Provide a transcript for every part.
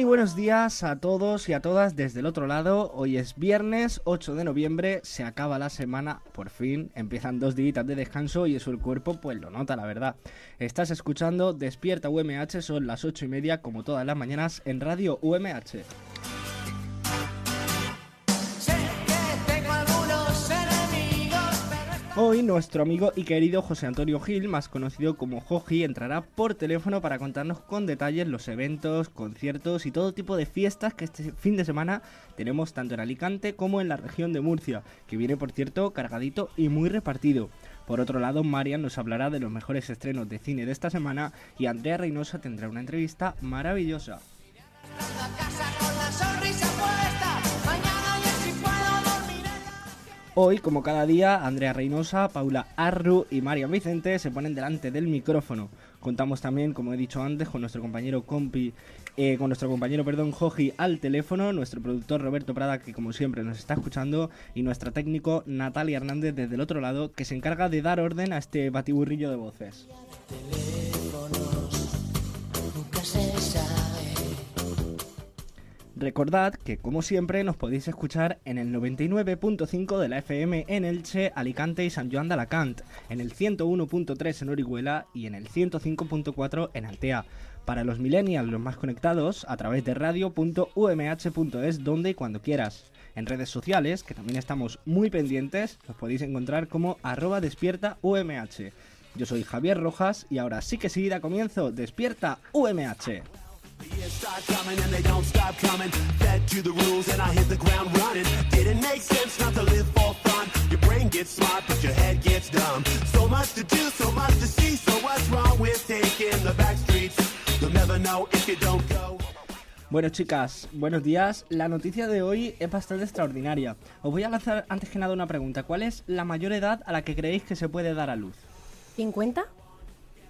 Muy buenos días a todos y a todas desde el otro lado. Hoy es viernes 8 de noviembre, se acaba la semana, por fin, empiezan dos días de descanso y eso el cuerpo pues lo nota, la verdad. Estás escuchando Despierta UMH, son las 8 y media como todas las mañanas en Radio UMH. Hoy nuestro amigo y querido José Antonio Gil, más conocido como Joji, entrará por teléfono para contarnos con detalles los eventos, conciertos y todo tipo de fiestas que este fin de semana tenemos tanto en Alicante como en la región de Murcia, que viene por cierto cargadito y muy repartido. Por otro lado, Marian nos hablará de los mejores estrenos de cine de esta semana y Andrea Reynosa tendrá una entrevista maravillosa. Hoy, como cada día, Andrea Reynosa, Paula Arru y María Vicente se ponen delante del micrófono. Contamos también, como he dicho antes, con nuestro compañero compi, eh, con nuestro compañero, perdón, Joji al teléfono, nuestro productor Roberto Prada, que como siempre nos está escuchando, y nuestra técnico Natalia Hernández desde el otro lado, que se encarga de dar orden a este batiburrillo de voces. Recordad que, como siempre, nos podéis escuchar en el 99.5 de la FM en Elche, Alicante y San Joan de Alacant, en el 101.3 en Orihuela y en el 105.4 en Altea. Para los millennials, los más conectados, a través de radio.umh.es, donde y cuando quieras. En redes sociales, que también estamos muy pendientes, los podéis encontrar como arroba despierta UMH. Yo soy Javier Rojas y ahora sí que sí da comienzo Despierta UMH. Bueno chicas, buenos días. La noticia de hoy es bastante extraordinaria. Os voy a lanzar antes que nada una pregunta. ¿Cuál es la mayor edad a la que creéis que se puede dar a luz? ¿50?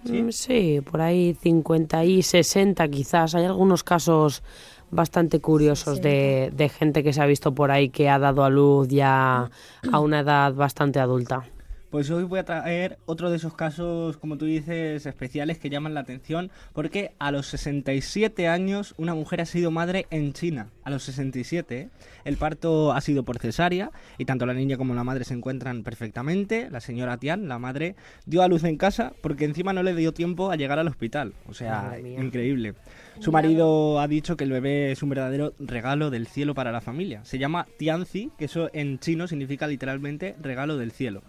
¿Sí? ¿Sí? por ahí 50 y 60 quizás. Hay algunos casos bastante curiosos de, de, gente que se ha visto por ahí que ha dado a luz ya a una edad bastante adulta. Pues hoy voy a traer otro de esos casos, como tú dices, especiales que llaman la atención, porque a los 67 años una mujer ha sido madre en China. A los 67, ¿eh? el parto ha sido por cesárea y tanto la niña como la madre se encuentran perfectamente. La señora Tian, la madre, dio a luz en casa porque encima no le dio tiempo a llegar al hospital. O sea, increíble. Su marido ha dicho que el bebé es un verdadero regalo del cielo para la familia. Se llama Tianzi, que eso en chino significa literalmente regalo del cielo.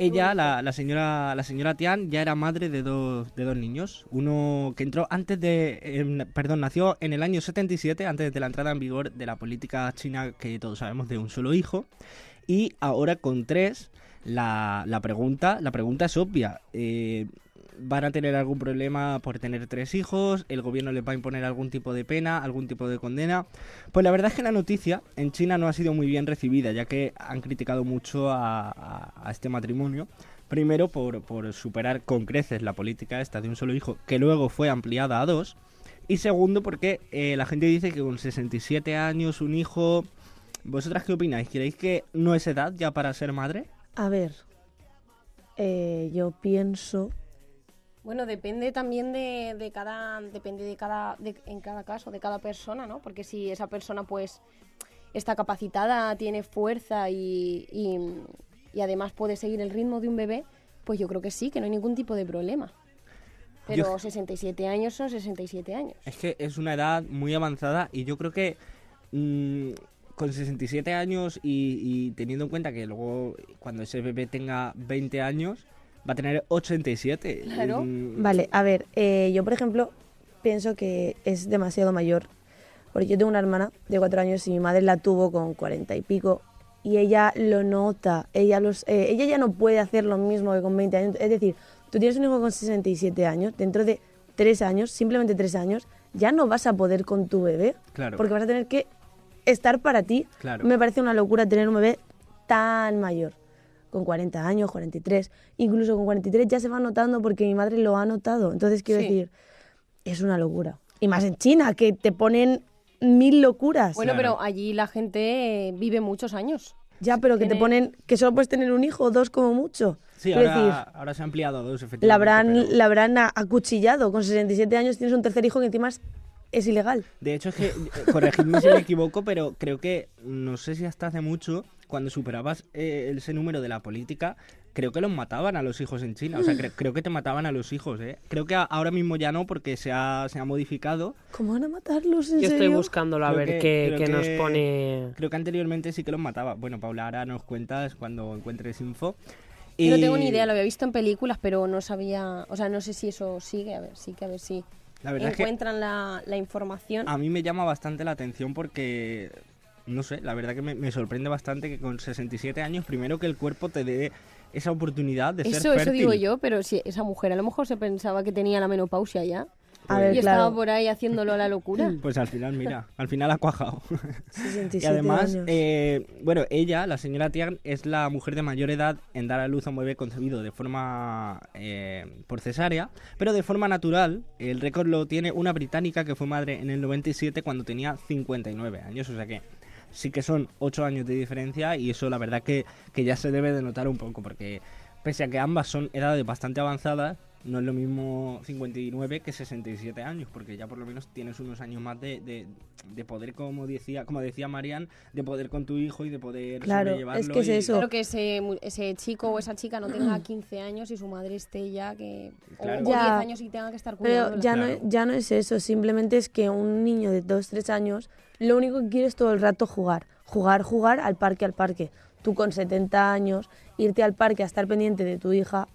Ella, la, la, señora, la señora Tian, ya era madre de dos, de dos niños. Uno que entró antes de. Eh, perdón, nació en el año 77, antes de la entrada en vigor de la política china que todos sabemos de un solo hijo. Y ahora con tres, la, la pregunta, la pregunta es obvia. Eh, van a tener algún problema por tener tres hijos, el gobierno les va a imponer algún tipo de pena, algún tipo de condena. Pues la verdad es que la noticia en China no ha sido muy bien recibida, ya que han criticado mucho a, este matrimonio. Primero por, por superar con creces la política esta de un solo hijo, que luego fue ampliada a dos. Y segundo porque eh, la gente dice que con 67 años un hijo... ¿Vosotras qué opináis? ¿Creéis que no es edad ya para ser madre? A ver, eh, yo pienso bueno, depende también de, de cada, depende de cada, de, en cada caso, de cada persona, ¿no? Porque si esa persona, pues, está capacitada, tiene fuerza y, y, y, además puede seguir el ritmo de un bebé, pues yo creo que sí, que no hay ningún tipo de problema. Pero yo, 67 años son 67 años. Es que es una edad muy avanzada y yo creo que mmm, con 67 años y, y teniendo en cuenta que luego cuando ese bebé tenga 20 años va a tener 87. Claro. Mm. Vale, a ver, eh, yo por ejemplo pienso que es demasiado mayor Porque yo tengo una hermana de cuatro años y mi madre la tuvo con cuarenta y pico y ella lo nota, ella, los, eh, ella ya no puede hacer lo mismo que con 20 años. Es decir, tú tienes un hijo con 67 años, dentro de tres años, simplemente tres años, ya no vas a poder con tu bebé. Claro. Porque vas a tener que estar para ti. Claro. Me parece una locura tener un bebé tan mayor. Con 40 años, 43. Incluso con 43 ya se va notando porque mi madre lo ha notado. Entonces quiero Sí. decir, es una locura. Y más en China, que te ponen mil locuras. Bueno, Claro. pero allí la gente eh, vive muchos años. ya, pero que te ponen que solo puedes tener un hijo o dos como mucho. Sí, ahora, decir, ahora se ha ampliado a dos, efectivamente. la habrán, pero- la habrán acuchillado. Con 67 años tienes un tercer hijo que encima es, es ilegal. De hecho, es que, eh, corregidme si me equivoco, pero creo que, no sé si hasta hace mucho, cuando superabas eh, ese número de la política, creo que los mataban a los hijos en China. O sea, cre- creo que te mataban a los hijos, ¿eh? Creo que ahora mismo ya no, porque se ha, se ha modificado. ¿Cómo van a matarlos? ¿En Yo estoy buscándolo a Creo ver que- qué, creo qué nos que- pone. Creo que anteriormente sí que los mataba. Bueno, Paula, ahora nos cuentas cuando encuentres info. Yo No Y tengo ni idea, lo había visto en películas, pero no sabía, o sea, no sé si eso sigue, a ver, sí que a ver si La verdad es que encuentran la, la información. a mí me llama bastante la atención porque, no sé, la verdad que me, me sorprende bastante que con 67 años, primero que el cuerpo te dé esa oportunidad de ser Eso, fértil. eso digo yo, pero si esa mujer a lo mejor se pensaba que tenía la menopausia ya A ver, y estaba claro. por ahí haciéndolo a la locura. Pues al final, mira, al final ha cuajado. 67 y además, años. eh, bueno, ella, la señora Tian, es la mujer de mayor edad en dar a luz a un bebé concebido de forma eh, por cesárea, pero de forma natural. El récord lo tiene una británica que fue madre en el 97 cuando tenía 59 años, o sea que sí que son 8 años de diferencia y eso la verdad que, que ya se debe de notar un poco, porque pese a que ambas son edades bastante avanzadas, no es lo mismo 59 que 67 años, porque ya por lo menos tienes unos años más de, de, de poder, como decía, como decía Marian, de poder con tu hijo y de poder Claro, sobrellevarlo es que es y- eso. Claro que ese, mu- ese chico o esa chica no tenga 15 años y su madre esté ya que... O, Claro. o 10 Ya. años y tenga que estar Pero cuidándola. ya, Claro. no, ya no es eso, simplemente es que un niño de 2, 3 años lo único que quiere es todo el rato jugar, jugar, jugar al parque, al parque. Tú con 70 años, irte al parque a estar pendiente de tu hija,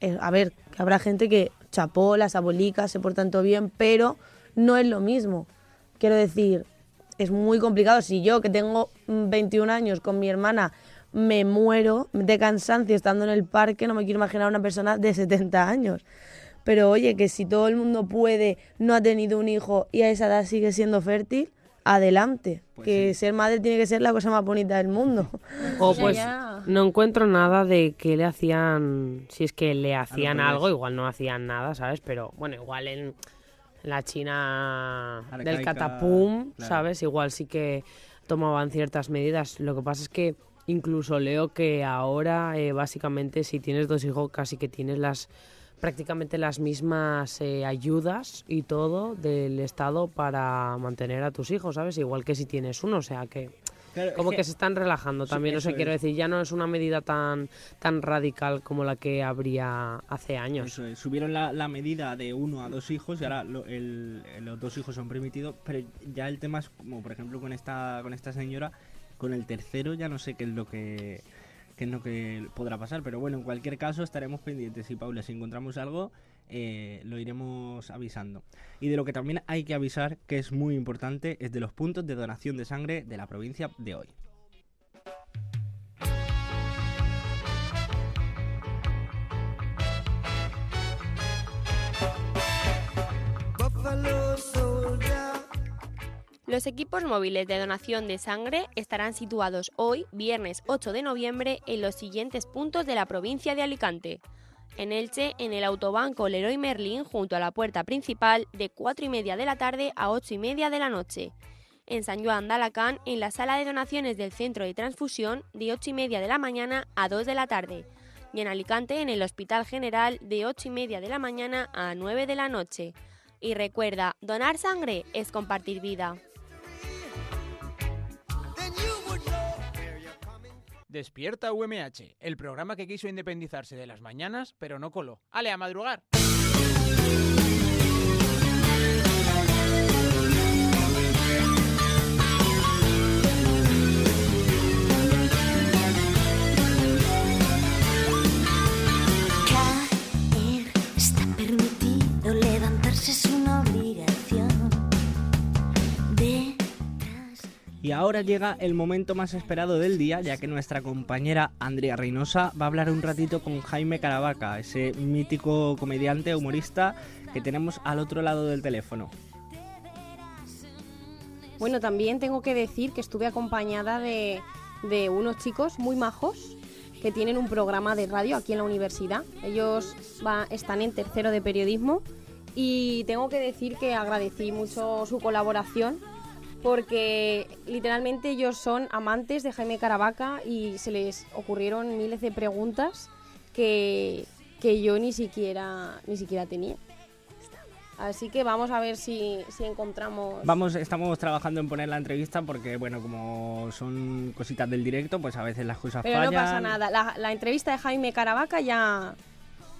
eh, a ver, que habrá gente que chapó, las abuelicas, se portan todo bien, pero no es lo mismo. Quiero decir, es muy complicado. Si yo, que tengo mm, 21 años con mi hermana, me muero de cansancio estando en el parque, no me quiero imaginar a una persona de 70 años. Pero oye, que si todo el mundo puede, no ha tenido un hijo y a esa edad sigue siendo fértil, adelante. Pues que sí. ser madre tiene que ser la cosa más bonita del mundo. O pues no encuentro nada de que le hacían, si es que le hacían algo, igual no hacían nada, ¿sabes? Pero bueno, igual en la China del catapum, claro. ¿sabes? Igual sí que tomaban ciertas medidas. Lo que pasa es que incluso leo que ahora eh, básicamente si tienes dos hijos casi que tienes las prácticamente las mismas eh, ayudas y todo del Estado para mantener a tus hijos, ¿sabes? Igual que si tienes uno, o sea que Claro, como que- que se están relajando Sí, también, o sea, quiero es. decir, ya no es una medida tan tan radical como la que habría hace años. Eso es, subieron la, la medida de uno a dos hijos y ahora lo- el- los dos hijos son permitidos, pero ya el tema es como por ejemplo con esta con esta señora, con el tercero ya no sé qué es lo que qué es lo que podrá pasar, pero bueno, en cualquier caso estaremos pendientes y Paula, si encontramos algo eh, lo iremos avisando. Y de lo que también hay que avisar, que es muy importante, es de los puntos de donación de sangre de la provincia de hoy. Los equipos móviles de donación de sangre estarán situados hoy, viernes 8 de noviembre, en los siguientes puntos de la provincia de Alicante. En Elche, en el autobanco Leroy Merlin, junto a la puerta principal, de 4 y media de la tarde a 8 y media de la noche. En San Joan de Alacant, en la sala de donaciones del centro de transfusión, de 8 y media de la mañana a 2 de la tarde. Y en Alicante, en el Hospital General, de 8 y media de la mañana a 9 de la noche. Y recuerda, donar sangre es compartir vida. Despierta UMH, el programa que quiso independizarse de las mañanas, pero no coló. ¡Ale, a madrugar! Y ahora llega el momento más esperado del día, ya que nuestra compañera Andrea Reynosa va a hablar un ratito con Jaime Caravaca, ese mítico comediante humorista que tenemos al otro lado del teléfono. Bueno, también tengo que decir que estuve acompañada de, unos chicos muy majos que tienen un programa de radio aquí en la universidad. Ellos están en tercero de periodismo y tengo que decir que agradecí mucho su colaboración porque literalmente ellos son amantes de Jaime Caravaca y se les ocurrieron miles de preguntas que, que yo ni siquiera, ni siquiera tenía. Así que vamos a ver si, si encontramos... Vamos, estamos trabajando en poner la entrevista porque, bueno, como son cositas del directo, pues a veces las cosas Pero fallan. no pasa nada. La, la entrevista de Jaime Caravaca ya,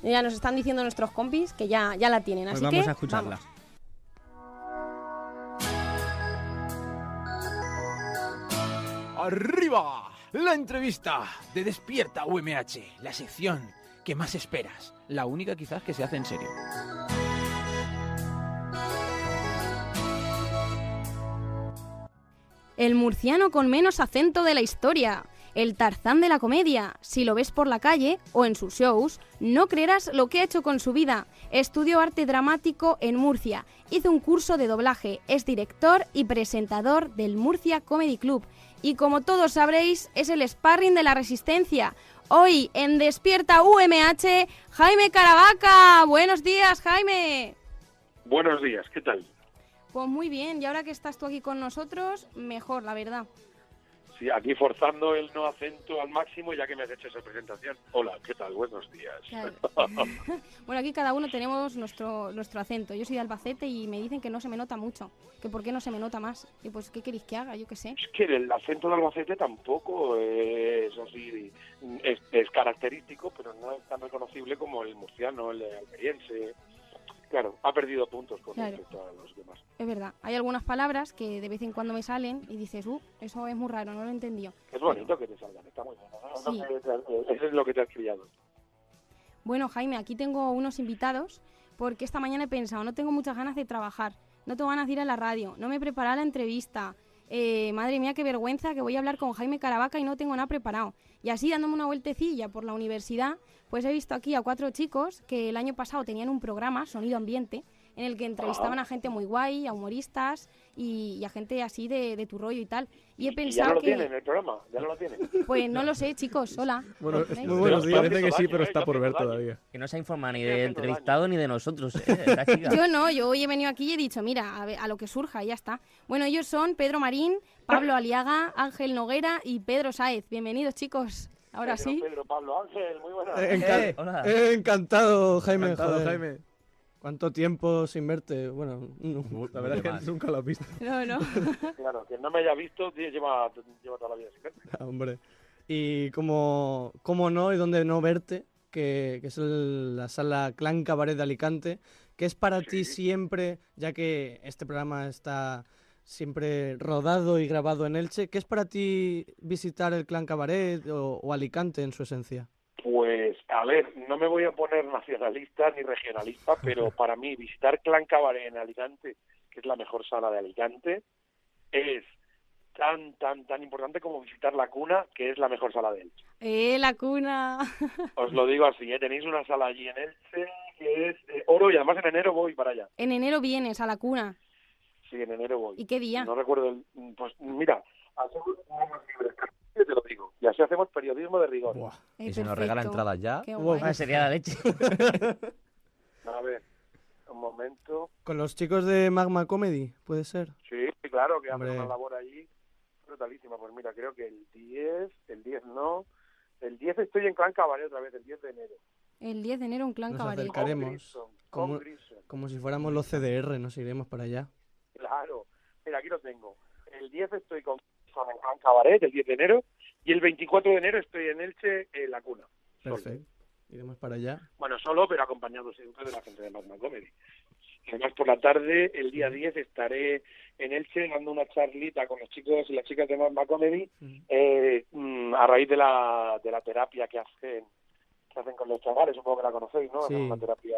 ya nos están diciendo nuestros compis que ya, ya la tienen. Pues Así vamos que a escucharla. vamos. ¡Arriba! La entrevista de Despierta UMH, la sección que más esperas, la única quizás que se hace en serio. El murciano con menos acento de la historia. El Tarzán de la comedia. Si lo ves por la calle o en sus shows, no creerás lo que ha hecho con su vida. Estudió arte dramático en Murcia. Hizo un curso de doblaje. Es director y presentador del Murcia Comedy Club. Y como todos sabréis, es el sparring de la resistencia. Hoy en Despierta UMH, Jaime Caravaca. Buenos días, Jaime. Buenos días, ¿qué tal? Pues muy bien, y ahora que estás tú aquí con nosotros, mejor, la verdad. Sí, aquí forzando el no acento al máximo ya que me has hecho esa presentación. Hola, ¿qué tal? Buenos días. Claro. bueno, aquí cada uno tenemos nuestro, nuestro acento. Yo soy de Albacete y me dicen que no se me nota mucho. Que por qué no se me nota más. Y pues, ¿qué queréis que haga? Yo qué sé. Es que el acento de Albacete tampoco es así, es, es característico, pero no es tan reconocible como el murciano, el almeriense. Claro, ha perdido puntos con Claro. respecto a los demás. Es verdad. Hay algunas palabras que de vez en cuando me salen y dices, uh, eso es muy raro, no lo he entendido. Es bonito que te salgan, está muy bien. ¿no? Sí. Eso es lo que te has criado. Bueno, Jaime, aquí tengo unos invitados porque esta mañana he pensado, no tengo muchas ganas de trabajar, no tengo ganas de ir a la radio, no me he preparado la entrevista. Eh, madre mía, qué vergüenza que voy a hablar con Jaime Caravaca y no tengo nada preparado. Y así dándome una vueltecilla por la universidad, pues he visto aquí a cuatro chicos que el año pasado tenían un programa, Sonido Ambiente, en el que entrevistaban a gente muy guay, a humoristas y, y a gente así de, de tu rollo y tal. Y he Y ya pensado no lo que... tienen el programa, ya no lo tienen. Pues no lo sé, chicos, hola. Bueno, muy buenos días. parece que sí, pero ¿eh? está por ver todavía. Que no se informa ni Estoy de entrevistado ni de nosotros, ¿eh? Chica. Yo no, yo hoy he venido aquí y he dicho, mira, a, ver, a lo que surja, y ya está. Bueno, ellos son Pedro Marín, Pablo Aliaga, Ángel Noguera y Pedro Sáez. Bienvenidos, chicos. Ahora Pedro, sí. Pedro, Pablo, Ángel, muy buenas. Eh, Eh, hola. eh, encantado, Jaime. Encantado, joder. Jaime. ¿Cuánto tiempo sin verte? Bueno, no, la verdad es que nunca lo has visto, No, no. Claro, que no me haya visto, lleva, lleva toda la vida sin verme. hombre. Y cómo, cómo no y dónde no verte, que, que es el- la sala Clan Cabaret de Alicante, que es para ti siempre, ya que este programa está siempre rodado y grabado en Elche, ¿qué es para ti visitar el Clan Cabaret o, o Alicante en su esencia? Pues, a ver, no me voy a poner nacionalista ni regionalista, pero para mí visitar Clan Cabaret en Alicante, que es la mejor sala de Alicante, es tan, tan, tan importante como visitar la cuna, que es la mejor sala de Elche. Eh, la cuna. Os lo digo así, ¿eh? tenéis una sala allí en Elche que es eh, oro y además en enero voy para allá. En enero vienes a la cuna. Sí, en enero voy. ¿Y qué día? No recuerdo el... Pues mira, hacemos unos libres, te lo digo, y así hacemos periodismo de rigor. Buah. ¿Y se nos regala entradas ya? Ah, sería la leche. A ver, un momento. Con los chicos de Magma Comedy, puede ser. Sí, claro, que Hombre. hacen una labor allí brutalísima. Pues mira, creo que el 10, el 10 no. El 10 estoy en Clan Cabaret otra vez, el 10 de enero. El 10 de enero un clan Nos cabaret. acerca- Haremos Con Grissom, como- con Grissom. Como si fuéramos los CDR, nos iremos para allá. Claro. Mira, aquí lo tengo. El 10 estoy con En Clan Cabaret, el 10 de enero. Y el 24 de enero estoy en Elche, en La Cuna. Perfecto. Iremos para allá. Bueno, solo, pero acompañado siempre de la gente de Magma Comedy. Además, por la tarde, el día 10, estaré en Elche dando una charlita con los chicos y las chicas de Magma Comedy eh, mm, a raíz de la, de la terapia que hacen que hacen con los chavales, supongo que la conocéis, ¿no? Sí. Es una terapia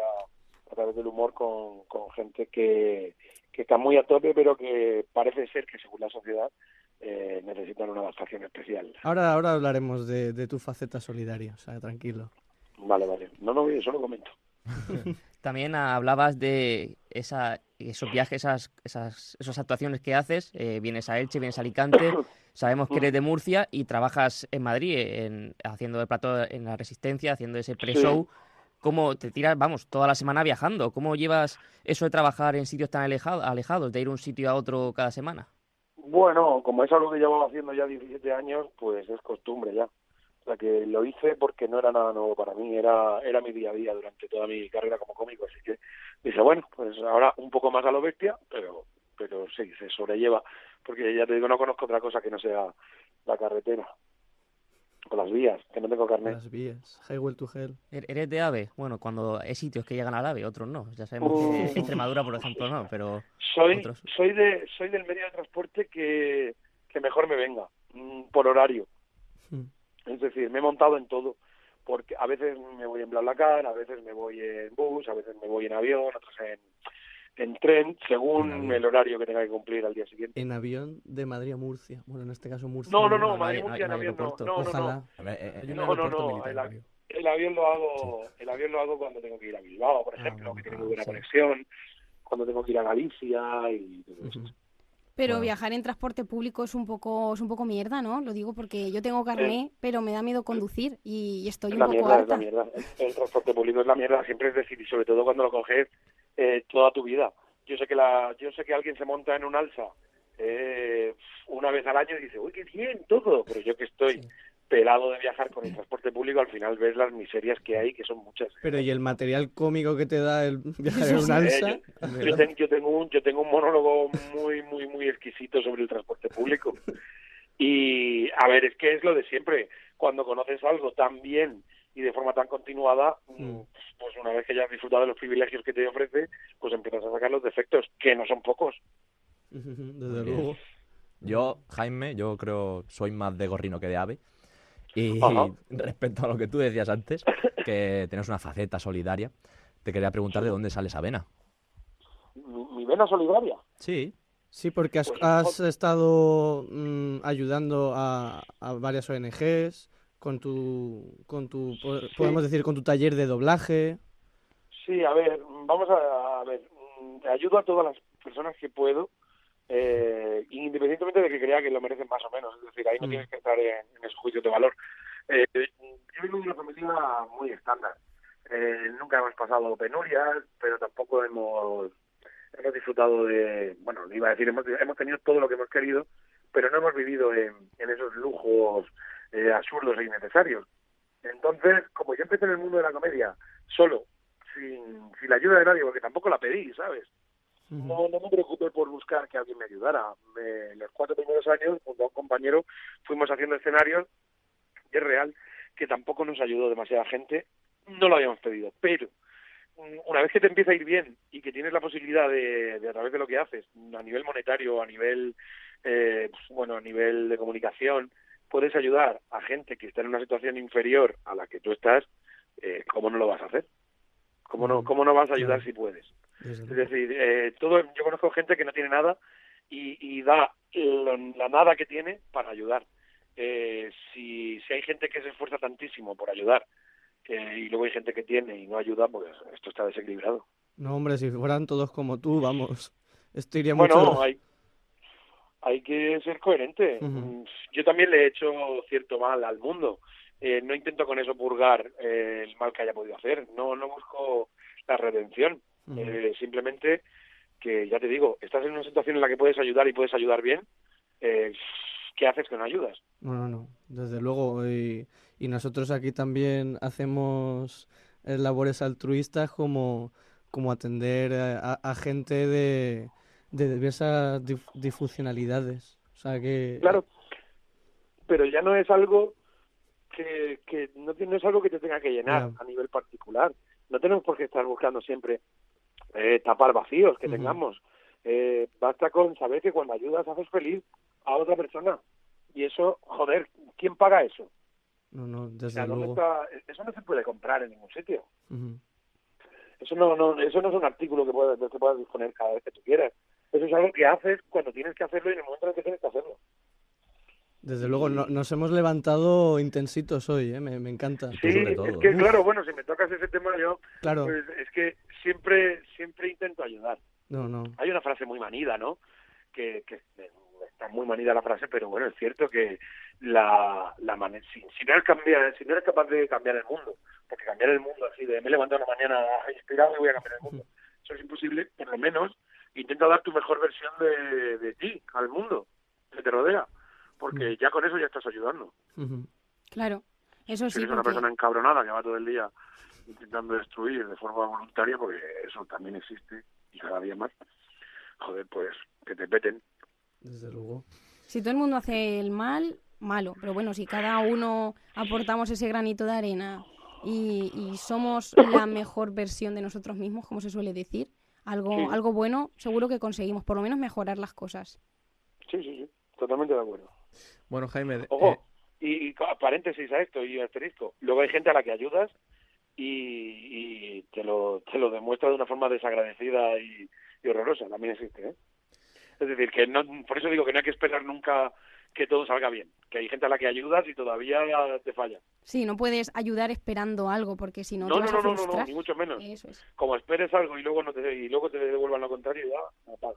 a través del humor con, con gente que, que está muy a tope, pero que parece ser que según la sociedad eh, necesitan una adaptación especial. Ahora, ahora hablaremos de, de tu faceta solidaria, o sea, tranquilo. Vale, vale. No, no, yo solo comento. También hablabas de esa, esos viajes, esas, esas, esas actuaciones que haces. eh, vienes a Elche, vienes a Alicante. Sabemos que eres de Murcia y trabajas en Madrid, en, haciendo el plato en la Resistencia, haciendo ese pre-show. ¿Cómo te tiras, vamos, toda la semana viajando? ¿Cómo llevas eso de trabajar en sitios tan alejado- alejados, de ir un sitio a otro cada semana? Bueno, como es algo que llevaba haciendo ya 17 años, pues es costumbre ya. O sea que lo hice porque no era nada nuevo para mí, era era mi día a día durante toda mi carrera como cómico, así que dije, bueno, pues ahora un poco más a lo bestia, pero pero sí, se sobrelleva, porque ya te digo, no conozco otra cosa que no sea la carretera o las vías, que no tengo carnet. Las vías, Highway to Hell. ¿Er- ¿Eres de AVE? Bueno, cuando hay sitios que llegan al AVE, otros no. Ya sabemos Uh. que Extremadura, por ejemplo, no, pero Soy otros. soy de soy del medio de transporte que, que mejor me venga, mm, por horario. Hmm. Es decir, me he montado en todo, porque a veces me voy en BlaBlaCar, a veces me voy en bus, a veces me voy en avión, otras en, en tren, según el horario que tenga que cumplir al día siguiente. En avión de Madrid a Murcia. Bueno, en este caso Murcia. No, no, no, no hay- Madrid no hay- Murcia en no avión no, aeropuerto. no, no, no. Ojalá. Ver, eh, eh, No, no, no, el, av- el avión lo hago, el avión lo hago cuando tengo que ir a Bilbao, por Ah, ejemplo, que tiene ah, muy buena sí. conexión, cuando tengo que ir a Galicia y todo eso. Ujú. Pero Bueno. viajar en transporte público es un poco es un poco mierda, ¿no? Lo digo porque yo tengo carné, pero me da miedo conducir y, estoy Es un la poco mierda, es harta. la mierda. El, el transporte público es la mierda, siempre es decir, y sobre todo cuando lo coges eh, toda tu vida. Yo sé que la, yo sé que alguien se monta en un alza eh, una vez al año y dice, uy, qué bien todo, pero yo que estoy pelado de viajar con el transporte público, al final ves las miserias que hay, que son muchas. Pero ¿y el material cómico que te da el viajar en un Eh, alza? yo, yo ten- yo tengo un yo tengo un monólogo muy muy muy exquisito sobre el transporte público y a ver es que es lo de siempre cuando conoces algo tan bien y de forma tan continuada Mm. pues una vez que ya has disfrutado de los privilegios que te ofrece pues empiezas a sacar los defectos que no son pocos Desde luego. Yo, Jaime, yo creo soy más de gorrino que de ave. Y Ajá. respecto a lo que tú decías antes, que tienes una faceta solidaria, te quería preguntar de dónde sale esa vena. mi, mi vena solidaria Sí. Sí, porque has, Pues, has estado mm, ayudando a, a varias ONGs con tu, con tu, po- podemos decir, con tu taller de doblaje. Sí, a ver, vamos a, a ver, mm, ayudo a todas las personas que puedo, eh, independientemente de que crea que lo merecen más o menos, es decir, ahí no Mm. tienes que estar en, en esos juicios de valor. Eh, yo vengo de una familia muy estándar, Eh, nunca hemos pasado penurias, pero tampoco hemos hemos disfrutado de, bueno, iba a decir, hemos, hemos tenido todo lo que hemos querido, pero no hemos vivido en, en esos lujos eh, absurdos e innecesarios. Entonces, como yo empecé en el mundo de la comedia solo, sin, sin la ayuda de nadie, porque tampoco la pedí, ¿sabes? No, no me preocupé por buscar que alguien me ayudara. Me- los cuatro primeros años, junto a un compañero, fuimos haciendo escenarios. Y es real que tampoco nos ayudó demasiada gente. No lo habíamos pedido, pero una vez que te empieza a ir bien y que tienes la posibilidad de, de a través de lo que haces, a nivel monetario, a nivel, eh, pues, bueno, a nivel de comunicación, puedes ayudar a gente que está en una situación inferior a la que tú estás, eh, ¿cómo no lo vas a hacer? ¿Cómo no, Mm, cómo no vas a ayudar si puedes? Es decir, eh, todo, yo conozco gente que no tiene nada y, y da lo- la nada que tiene para ayudar. Eh, si, si hay gente que se esfuerza tantísimo por ayudar y luego hay gente que tiene y no ayuda, pues esto está desequilibrado. No, hombre, si fueran todos como tú, vamos. Esto iría Bueno, mucho. hay, hay que ser coherente. Mm, Yo también le he hecho cierto mal al mundo. Eh, no intento con eso purgar eh, el mal que haya podido hacer. No, no busco la redención. Eh, simplemente que, ya te digo, estás en una situación en la que puedes ayudar y puedes ayudar bien. Eh, ¿Qué haces que no ayudas? No, no, no, desde luego. Y, y nosotros aquí también hacemos labores altruistas como, como atender a, a- a gente de, de diversas dif- disfuncionalidades. O sea que... Claro, pero ya no es algo que, que no, no es algo que te tenga que llenar a nivel particular. No tenemos por qué estar buscando siempre eh, tapar vacíos que tengamos. Eh, basta con saber que cuando ayudas haces feliz a otra persona. Y eso, joder, ¿quién paga eso? No, no, O desde sea, ¿dónde luego. está? Eso no se puede comprar en ningún sitio. Eso no, no, eso no es un artículo que puedas, que puedas disponer cada vez que tú quieras. Eso es algo que haces cuando tienes que hacerlo y en el momento en el que tienes que hacerlo. Desde luego, no- nos hemos levantado intensitos hoy, ¿eh? me, me encanta. Sí, es que claro, bueno, si me tocas ese tema yo, Claro. pues es que siempre siempre intento ayudar. No, no. Hay una frase muy manida, ¿no? Que, que eh, está muy manida la frase, pero bueno, es cierto que la, la mane- si, si no eres si no eres capaz de cambiar el mundo, porque cambiar el mundo así de me levanto una mañana inspirado y voy a cambiar el mundo, eso es imposible, por lo menos intenta dar tu mejor versión de, de ti al mundo que te rodea, porque ya con eso ya estás ayudando. Claro, eso si sí, eres una persona encabronada que va todo el día intentando destruir de forma voluntaria, porque eso también existe y cada día más, joder, pues que te peten. Desde luego. si todo el mundo hace el mal, malo. Pero bueno, si cada uno aportamos ese granito de arena y, y somos la mejor versión de nosotros mismos, como se suele decir, algo, Sí. algo bueno, seguro que conseguimos por lo menos mejorar las cosas. Sí, sí, sí, totalmente de acuerdo. Bueno, Jaime, Ojo, eh, y, y paréntesis a esto y asterisco. Luego hay gente a la que ayudas y, y te, lo, te lo demuestra de una forma desagradecida y, y horrorosa. También existe, ¿eh? Es decir, que no, por eso digo que no hay que esperar nunca que todo salga bien. Que hay gente a la que ayudas y todavía te falla. Sí, no puedes ayudar esperando algo, porque si no, No, te no, vas no, a no, no, frustrar. ni mucho menos. Eso es. Como esperes algo y luego no te y luego te devuelvan lo contrario, ya apaga.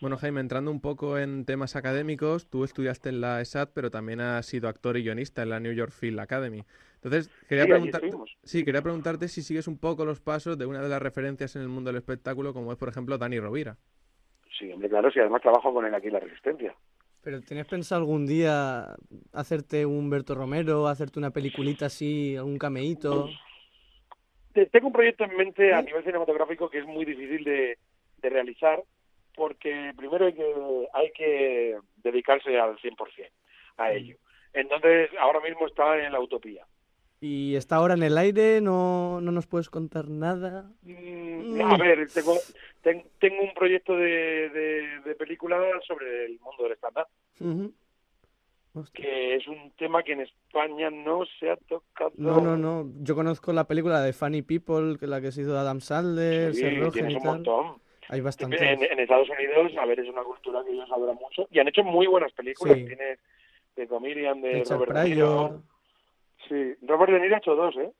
bueno, Jaime, entrando un poco en temas académicos, tú estudiaste en la ESAT, pero también has sido actor y guionista en la New York Film Academy. Entonces, quería Sí, preguntarte, sí, quería preguntarte si sigues un poco los pasos de una de las referencias en el mundo del espectáculo, como es, por ejemplo, Dani Rovira. Sí, hombre, claro, si además trabajo con él aquí en La Resistencia. ¿Pero tenías pensado algún día hacerte un Berto Romero, hacerte una peliculita así, algún cameíto? Te- Tengo un proyecto en mente a nivel cinematográfico que es muy difícil de, de realizar porque primero hay que, hay que dedicarse al 100% a ello. Entonces, ahora mismo está en la utopía. ¿Y está ahora en el aire? ¿No, no nos puedes contar nada? Mm, A ver, tengo, ten- tengo un proyecto de, de, de película sobre el mundo del stand-up, Ujú. que es un tema que en España no se ha tocado. No, no, no. Yo conozco la película de Funny People, que la que se hizo de Adam Sandler, Sí, Seth Rogen tienes un montón. Hay bastantes. En, en Estados Unidos, a ver, es una cultura que ellos adoran mucho y han hecho muy buenas películas. Sí. De Comedian, de Richard Robert De Pryor. Niro. Sí, Robert De Niro ha hecho dos, ¿eh?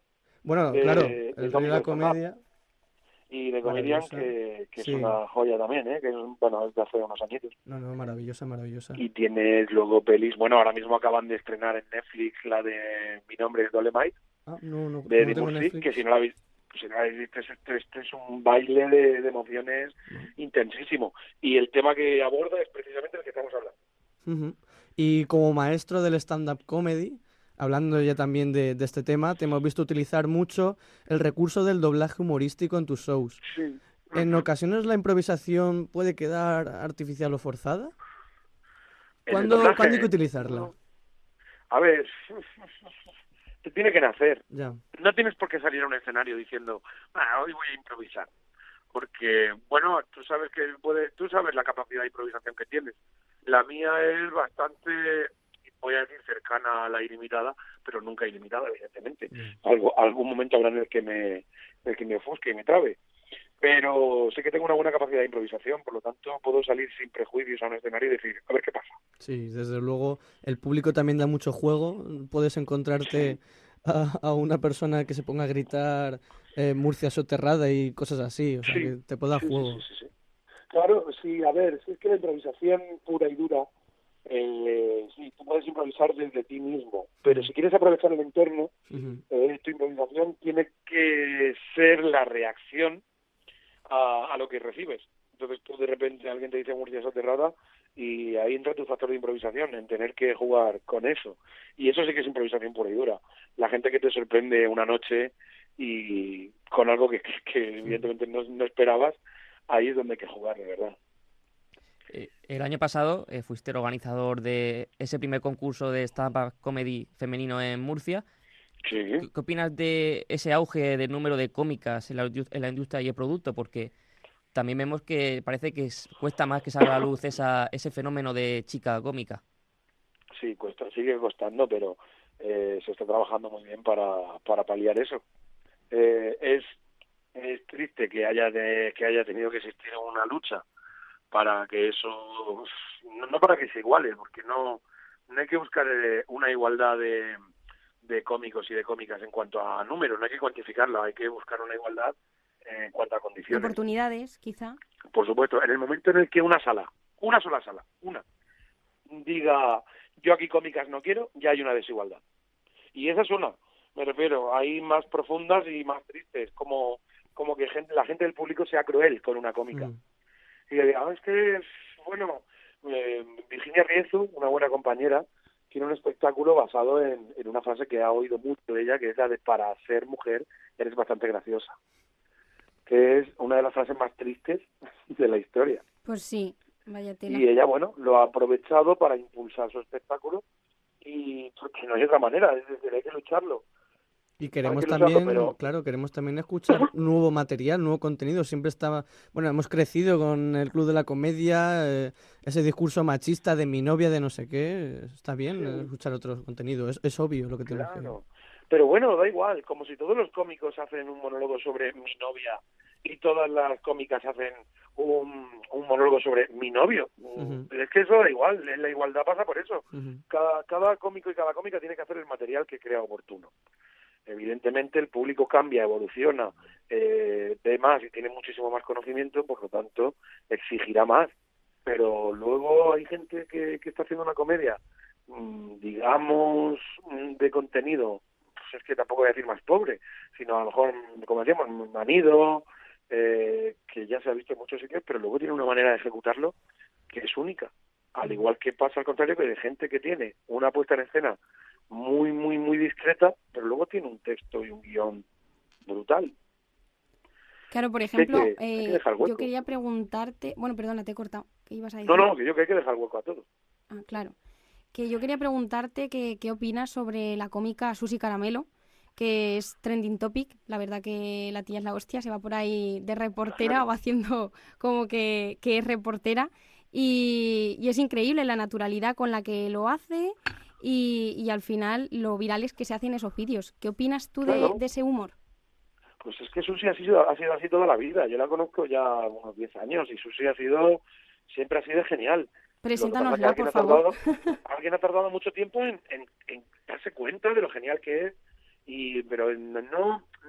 Bueno, de- claro, de el de la comedia. Y de Comedian, que, que Sí. es una joya también, ¿eh? Que es, bueno, es de hace unos añitos. No, no, maravillosa, maravillosa. Y tienes luego pelis, bueno, ahora mismo acaban de estrenar en Netflix la de Mi nombre es Dolemite, Ah, no, no, de no Eddie que si no la habéis, si no habéis visto, este, este es un baile de, de emociones intensísimo. Y el tema que aborda es precisamente el que estamos hablando. Y como maestro del stand-up comedy, hablando ya también de, de este tema, te hemos visto utilizar mucho el recurso del doblaje humorístico en tus shows. Sí. ¿En ocasiones la improvisación puede quedar artificial o forzada? ¿Cuándo, doblaje, ¿cuándo hay que utilizarla? A ver, te tiene que nacer. Ya. No tienes por qué salir a un escenario diciendo, "Ah, hoy voy a improvisar. Porque, bueno, tú sabes que puede, tú sabes la capacidad de improvisación que tienes. La mía es bastante, voy a decir, cercana a la ilimitada, pero nunca ilimitada, evidentemente. Algo, algún momento habrá en el que me, en el que me ofusque y me trabe. Pero sé que tengo una buena capacidad de improvisación, por lo tanto puedo salir sin prejuicios a un escenario y decir, a ver qué pasa. Sí, desde luego el público también da mucho juego. Puedes encontrarte a, a una persona que se ponga a gritar eh, Murcia soterrada y cosas así. O sea, Sí, que te puede dar sí, juego. sí, sí. Claro, sí, a ver, si es que la improvisación pura y dura, eh, sí, tú puedes improvisar desde ti mismo, pero si quieres aprovechar el entorno, eh, tu improvisación tiene que ser la reacción a, a lo que recibes. Entonces tú de repente alguien te dice Murcia soterrada y ahí entra tu factor de improvisación, en tener que jugar con eso. Y eso sí que es improvisación pura y dura. La gente que te sorprende una noche y con algo que, que- que evidentemente no, no esperabas, ahí es donde hay que jugar, de verdad. El año pasado eh, fuiste el organizador de ese primer concurso de stand-up comedy femenino en Murcia. Sí. ¿Qué, qué opinas de ese auge del número de cómicas en la, en la industria y el producto? Porque también vemos que parece que es- cuesta más que salga a la luz esa, ese fenómeno de chica cómica. Sí, cuesta, sigue costando, pero eh, se está trabajando muy bien para, para paliar eso. Eh, es, es triste que haya de- que haya tenido que existir una lucha para que eso, no, para que se iguale, porque no, no hay que buscar eh, una igualdad de, de cómicos y de cómicas en cuanto a números, no hay que cuantificarla, hay que buscar una igualdad en cuanto a condiciones. Oportunidades, quizá. Por supuesto, en el momento en el que una sala, una sola sala, una, diga yo aquí cómicas no quiero, ya hay una desigualdad. Y esa es una, me refiero, hay más profundas y más tristes, como, como que gente, la gente del público sea cruel con una cómica. Y le diga, "Ah, es que, bueno, eh, Virginia Riezu, una buena compañera, tiene un espectáculo basado en, en una frase que ha oído mucho de ella, que es la de para ser mujer eres bastante graciosa, que es una de las frases más tristes de la historia. Pues sí, vaya tela. Y ella, bueno, lo ha aprovechado para impulsar su espectáculo y porque no hay otra manera, es decir, hay que lucharlo. Y queremos que también, pero- claro, queremos también escuchar nuevo material, nuevo contenido. Siempre estaba, bueno, hemos crecido con el Club de la Comedia, eh, ese discurso machista de mi novia, de no sé qué. Está bien eh, escuchar otro contenido, es, es obvio lo que te refieres. Claro. Pero bueno, da igual, como si todos los cómicos hacen un monólogo sobre mi novia y todas las cómicas hacen un, un monólogo sobre mi novio. Ujú. Es que eso da igual, en la igualdad pasa por eso. Cada, cada cómico y cada cómica tiene que hacer el material que crea oportuno. Evidentemente el público cambia, evoluciona, eh, ve más y tiene muchísimo más conocimiento, por lo tanto exigirá más. Pero luego hay gente que, está haciendo una comedia, mm, digamos, mm, de contenido, pues es que tampoco voy a decir más pobre, sino a lo mejor, como decíamos, manido, eh, que ya se ha visto en muchos sitios, pero luego tiene una manera de ejecutarlo que es única. Al igual que pasa al contrario que de gente que tiene una puesta en escena muy, muy, muy discreta, pero luego tiene un texto y un guion brutal. Claro, por ejemplo, que eh, yo quería preguntarte, bueno, perdona, te he cortado, ¿qué ibas a decir? No, no, que yo que hay que dejar hueco a todo. Ah, claro. Que yo quería preguntarte que- qué opinas sobre la cómica Susi Caramelo, que es trending topic. La verdad que la tía es la hostia, se va por ahí de reportera o haciendo como que, que es reportera. Y, y es increíble la naturalidad con la que lo hace y, y al final lo virales que se hacen esos vídeos. ¿Qué opinas tú de, Claro. de ese humor? Pues es que Susi ha sido, ha sido así toda la vida. Yo la conozco ya unos 10 años y Susi ha sido, siempre ha sido genial. Preséntanosla, es por alguien ha favor. tardado- alguien ha tardado mucho tiempo en, en- en darse cuenta de lo genial que es, y pero no,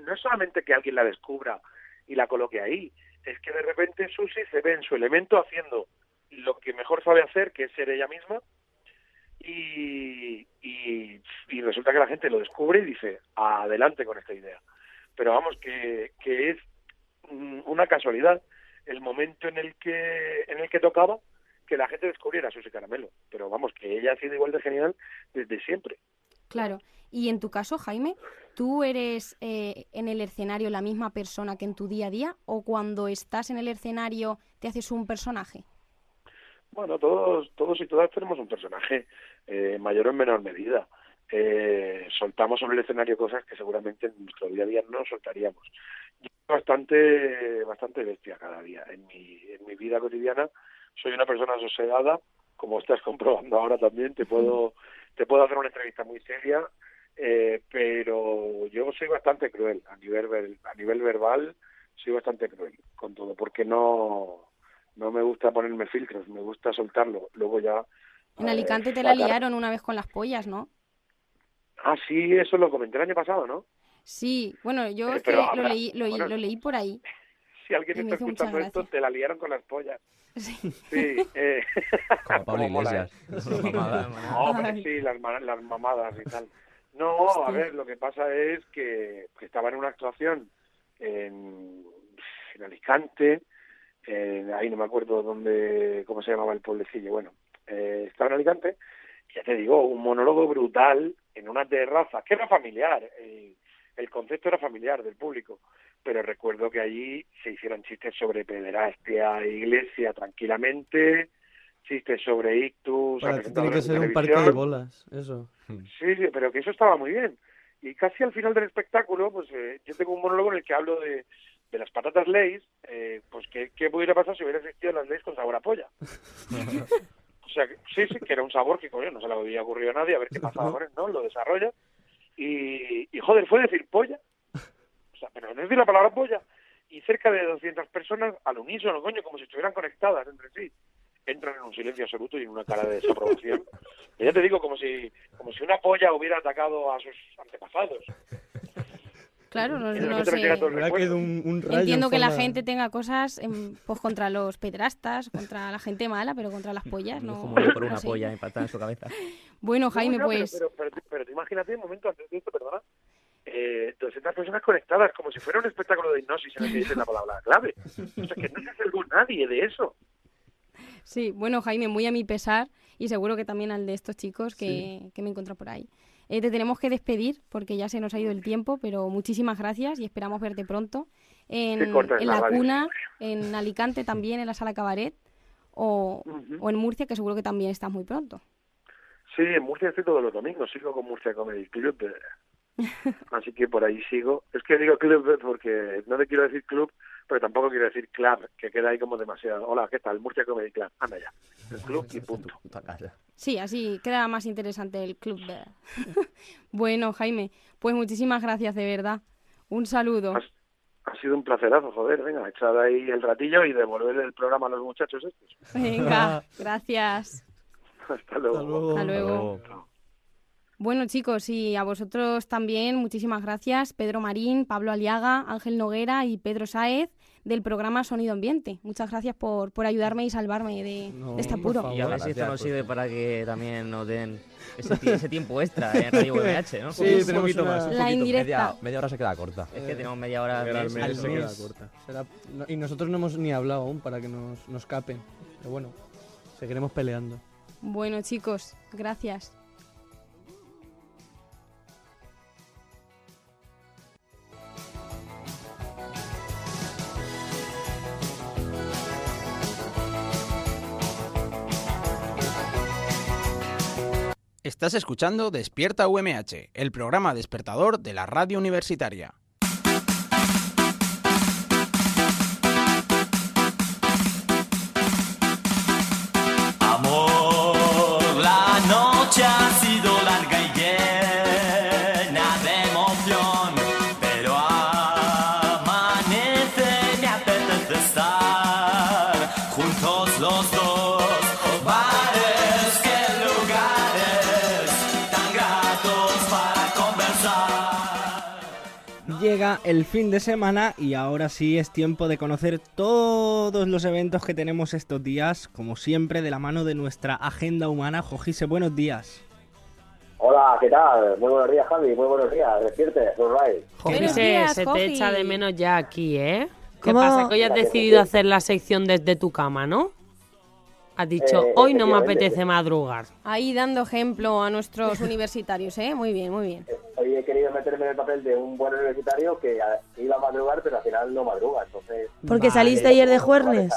no es solamente que alguien la descubra y la coloque ahí, es que de repente Susi se ve en su elemento haciendo lo que mejor sabe hacer, que es ser ella misma, y, y, y resulta que la gente lo descubre y dice, adelante con esta idea. Pero vamos, que, que es mm, una casualidad el momento en el que en el que tocaba que la gente descubriera a Susi Caramelo. Pero vamos, que ella ha sido igual de genial desde siempre. Claro. Y en tu caso, Jaime, ¿tú eres eh, en el escenario la misma persona que en tu día a día o cuando estás en el escenario te haces un personaje? Bueno, todos, todos y todas tenemos un personaje, eh, mayor o en menor medida. Eh, soltamos sobre el escenario cosas que seguramente en nuestro día a día no soltaríamos. Yo bastante, bastante bestia cada día. En mi, en mi vida cotidiana soy una persona sosegada, como estás comprobando ahora también. Te puedo, te puedo hacer una entrevista muy seria, eh, pero yo soy bastante cruel a nivel, a nivel verbal. Soy bastante cruel con todo, porque no, no me gusta ponerme filtros, me gusta soltarlo. Luego ya. En eh, Alicante te la liaron una vez con las pollas, ¿no? Ah, sí, eso lo comenté el año pasado, ¿no? Sí, bueno, yo Eh, es que pero lo leí, lo, bueno. lo leí por ahí. Si alguien está escuchando esto, te la liaron con las pollas. Sí. Sí, eh, Como Pablo Iglesias. ¿eh? Mamada. No, hombre, Ay. sí, las, ma- las mamadas y tal. No, a ver, lo que pasa es que, que estaba en una actuación en, en Alicante, en- ahí no me acuerdo dónde, cómo se llamaba el pueblecillo, bueno, eh, estaba en Alicante, ya te digo, un monólogo brutal en una terraza, que era familiar, eh, el concepto era familiar del público, pero recuerdo que allí se hicieron chistes sobre pederastia, iglesia tranquilamente, chistes sobre ictus, Para ti tiene que ser un parque de bolas, eso. Sí, sí, pero que eso estaba muy bien. Y casi al final del espectáculo, pues eh, yo tengo un monólogo en el que hablo de, de las patatas Lay's, eh, pues ¿qué, qué pudiera pasar si hubiera existido las Lay's con sabor a polla. O sea, que- sí, sí, que era un sabor que, coño, no se le había ocurrido a nadie, a ver qué pasaba con él, ¿no? Lo desarrolla. Y, y joder, fue decir polla. O sea, pero no decir la palabra polla. y cerca de 200 personas al unísono, coño, como si estuvieran conectadas entre sí. Entran en un silencio absoluto y en una cara de desaprobación. y ya te digo, como si, como si una polla hubiera atacado a sus antepasados. Claro, no, no sé. un, un rayo Entiendo en que la gente tenga cosas pues contra los pedrastas, contra la gente mala, pero contra las pollas no. Como yo por no una sé. polla impactada en su cabeza. Bueno, No, Jaime, no, pero- pues Pero, pero, pero, tú imagínate un momento antes de esto, perdona. Eh, 200 personas conectadas, como si fuera un espectáculo de hipnosis en el que dicen la palabra clave. O sea, que no se acercó nadie de eso. sí, bueno, Jaime, muy a mi pesar y seguro que también al de estos chicos que, que me encuentro por ahí. Eh, te tenemos que despedir porque ya se nos ha ido el tiempo, pero muchísimas gracias y esperamos verte pronto en, en la radio cuna, en Alicante también, en la sala Cabaret o, o en Murcia, que seguro que también estás muy pronto. Sí, en Murcia estoy todos los domingos, sigo con Murcia Comedy Club. Así que por ahí sigo. Es que digo club porque no le quiero decir club, pero tampoco quiero decir club, que queda ahí como demasiado. Hola, ¿qué tal? Murcia Comedy Club. Anda ya. El club y punto. Sí, así queda más interesante el club. bueno, Jaime, pues muchísimas gracias de verdad. Un saludo. Ha sido un placerazo, joder. Venga, echad ahí el ratillo y devolver el programa a los muchachos estos. Venga, gracias. Hasta luego. Hasta luego. Bueno, chicos, y a vosotros también, muchísimas gracias. Pedro Marín, Pablo Aliaga, Ángel Noguera y Pedro Sáez del programa Sonido Ambiente. Muchas gracias por, por ayudarme y salvarme de, de este apuro. Y a ver si esto nos sirve para que también nos den ese, ese tiempo extra en Radio VMH, ¿no? Sí, un tenemos poquito una- más. un La poquito. indirecta. Media, media hora se queda corta. Es que tenemos media hora al Al mes. mes Al se queda corta. Será- no- y nosotros no hemos ni hablado aún para que nos, nos capen. Pero bueno, seguiremos peleando. Bueno, chicos, gracias. Estás escuchando Despierta UMH, el programa despertador de la radio universitaria. El fin de semana y ahora sí es tiempo de conocer todos los eventos que tenemos estos días, como siempre de la mano de nuestra agenda humana. Jojise, buenos días. Hola, ¿qué tal? Muy buenos días, Javi. Muy buenos días. Despierte, Surray. Joder, se, se te echa de menos ya aquí, ¿eh? ¿Qué ¿Cómo? pasa? Que hoy has decidido hacer la sección desde tu cama, ¿no? Has dicho, Eh, hoy no me apetece madrugar. Ahí dando ejemplo a nuestros universitarios, ¿eh? Muy bien, muy bien. Hoy he querido meterme en el papel de un buen universitario que a- iba a madrugar, pero al final no madruga. Entonces, Porque saliste ayer de Juernes.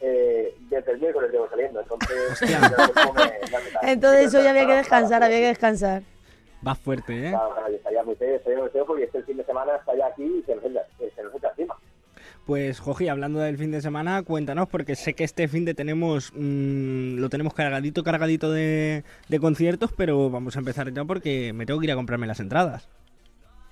eh, desde el miércoles llevo saliendo. Entonces, me-. Entonces hoy había que descansar, había que descansar. Va fuerte, ¿eh? Claro, claro, yo estaría muy feo, estaría muy feo porque este fin de semana está ya aquí y se nos echa, se nos echa encima. Pues, Joji, hablando del fin de semana, cuéntanos, porque sé que este fin de tenemos, mm, lo tenemos cargadito, cargadito de, conciertos, pero vamos a empezar ya porque me tengo que ir a comprarme las entradas.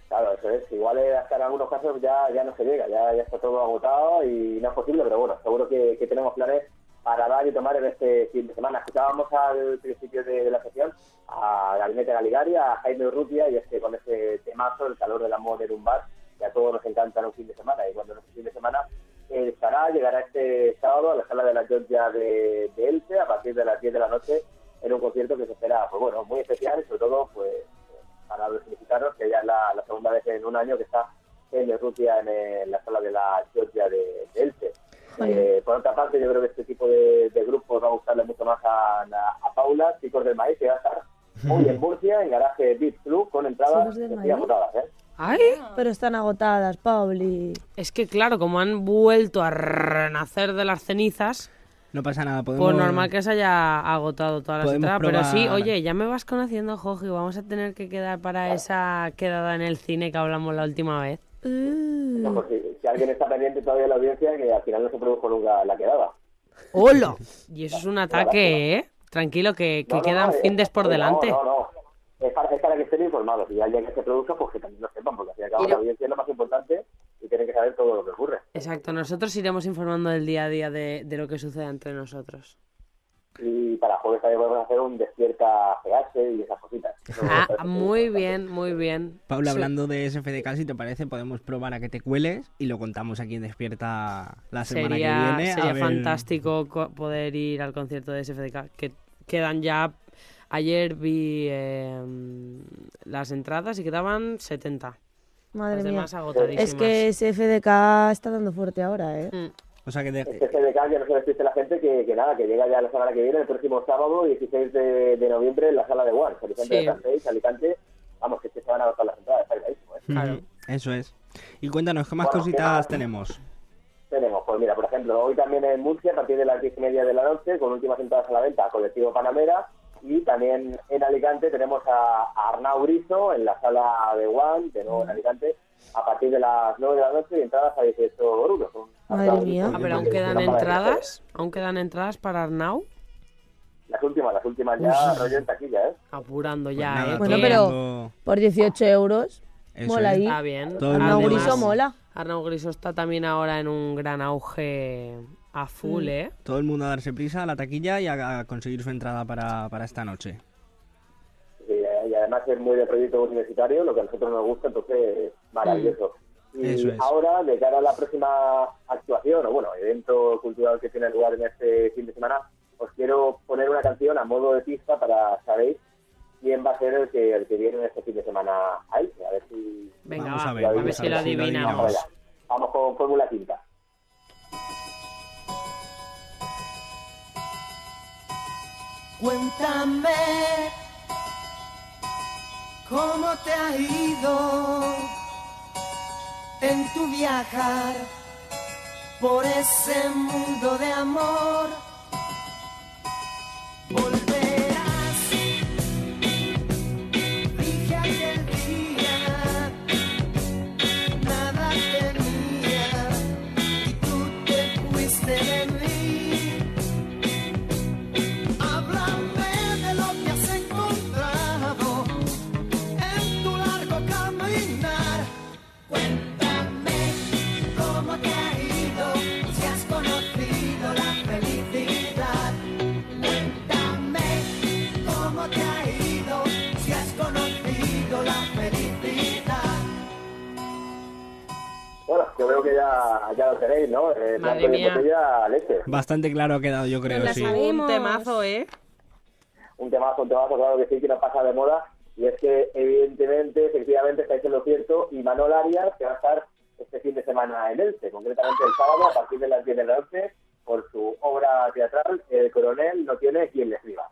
Claro, eso es. Igual hasta en algunos casos ya, ya no se llega, ya, está todo agotado y no es posible, pero bueno, seguro que, tenemos planes para dar y tomar en este fin de semana. Escuchábamos al principio de, la sesión a Gabinete Galigari, a Jaime Urrutia, y es con ese temazo, el calor del amor en un que a todos nos encanta en un fin de semana, y cuando no es fin de semana, eh, estará, llegará este sábado a la sala de la Georgia de, de Elche a partir de las 10 de la noche en un concierto que se espera, pues bueno, muy especial, sobre todo, pues para los significados, que ya es la, la segunda vez en un año que está en Rusia en, en la sala de la Georgia de, de Elche. Eh, por otra parte, yo creo que este tipo de, de grupos va a gustarle mucho más a, a, a Paula, Chicos del Maíz, que va a estar hoy en Murcia, en garaje Beat Club, con entradas agotadas, ¿eh? ¡Ay! Pero están agotadas, Pauli. Es que claro, como han vuelto a renacer de las cenizas, No pasa nada, podemos... pues normal que se haya agotado todas las entradas. Pero sí, oye, ya me vas conociendo, Joji, vamos a tener que quedar para esa quedada en el cine que hablamos la última vez. No, pues si, si alguien está pendiente todavía de la audiencia, que al final no se produjo nunca la quedada. ¡Hola! Y eso es un ataque, ¿eh? Tranquilo, que, que No, no, quedan no, eh, findes por no, delante. No, no, Es para, es para que estén informados y al día que se produzca, pues que también lo sepan, porque al fin y al cabo Mira. la audiencia es lo más importante y tienen que saber todo lo que ocurre. Exacto, nosotros iremos informando del día a día de, de lo que sucede entre nosotros. Y para jueves también podemos hacer un despierta GH y esas cositas. Ah, muy bien, muy bien. Paula, Sí. hablando de SFDK, si te parece, podemos probar a que te cueles y lo contamos aquí en Despierta la semana Sería, que viene. a sería ver- fantástico co- poder ir al concierto de SFDK, que quedan ya... Ayer vi eh, las entradas y quedaban 70. Madre Las mía. demás agotadísimas. Es que ese FDK está dando fuerte ahora, ¿eh? Mm. O sea que de- Este CDK ya no se despiste la gente que, que nada, que llega ya la semana que viene, el próximo sábado, 16 de, de noviembre, en la sala de One, Horizonte Sí. de Alicante. Vamos, que se van a agotar las entradas, está clarísimo, ¿eh? Ujú, Eso es. Y cuéntanos, ¿qué más Bueno, cositas tenemos? Tenemos, pues mira, por ejemplo, hoy también en Murcia, a partir de las 10 y media de la noche, con últimas entradas a la venta, Colectivo Panamera. Y también en Alicante tenemos a, a Arnau Griso en la sala de One, de nuevo en Alicante, a partir de las 9 de la noche y entradas a 18 euros. Madre Arnau mía. Ah, pero aún que- quedan entradas, aún quedan entradas para Arnau, Las últimas, las últimas ya Uf. rollo en taquilla, ¿eh? apurando ya, nada, ¿eh? Bueno, pero por 18 euros, Eso mola es. ahí. Está bien. Arnau Griso mola. Arnau Griso está también ahora en un gran auge a full, Mm. ¿eh? Todo el mundo a darse prisa a la taquilla y a, a conseguir su entrada para, para esta noche. Y, y además es muy de proyecto universitario, lo que a nosotros nos gusta, entonces maravilloso. Y Eso es. ahora, de cara a la próxima actuación, o bueno, evento cultural que tiene lugar en este fin de semana, os quiero poner una canción a modo de pista para saber quién va a ser el que, el que viene este fin de semana ahí. A ver si... Venga, Vamos va, a ver, a ver a si ver lo adivinamos. Vamos con Fórmula Quinta. Cuéntame cómo te ha ido en tu viajar por ese mundo de amor. Yo creo que ya, ya lo tenéis, ¿no? Eh, Madre Blanco y mía. botella, leche. Bastante claro ha quedado, yo creo, sí. Un temazo, ¿eh? un temazo, un temazo, claro que sí, que no pasa de moda. Y es que, evidentemente, efectivamente, estáis en lo cierto. Y Manol Arias, que va a estar este fin de semana en Elche, concretamente el sábado, a partir de las 10 de la noche, por su obra teatral, El coronel no tiene quien le escriba.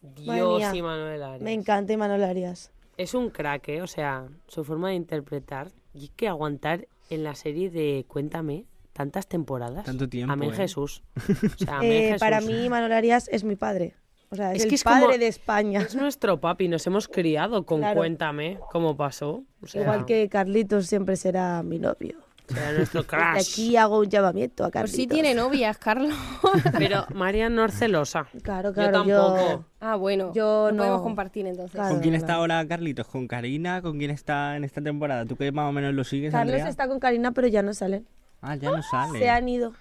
Dios y Manuel Arias. Me encanta Imanol Arias. Es un crack, ¿eh? O sea, su forma de interpretar. Y es que aguantar en la serie de Cuéntame tantas temporadas. Tanto tiempo, Amén ¿eh? Jesús. O sea, amén Eh, Jesús. para mí Imanol Arias es mi padre. O sea, es, Es el que es padre como- de España. Es nuestro papi, nos hemos criado con Claro. Cuéntame cómo pasó. O sea, Igual que Carlitos siempre será mi novio. aquí hago un llamamiento a Pues Carlitos. sí tiene novias, Carlos. Pero María no es celosa. Claro, Yo claro. tampoco. ah, bueno. Yo no podemos compartir entonces. Claro. ¿Con quién está ahora Carlitos? ¿Con Karina? ¿Con quién está en esta temporada? ¿Tú que más o menos lo sigues, Carlos Andrea? está con Karina, pero ya no salen. Ah, ya no sale. Se han ido.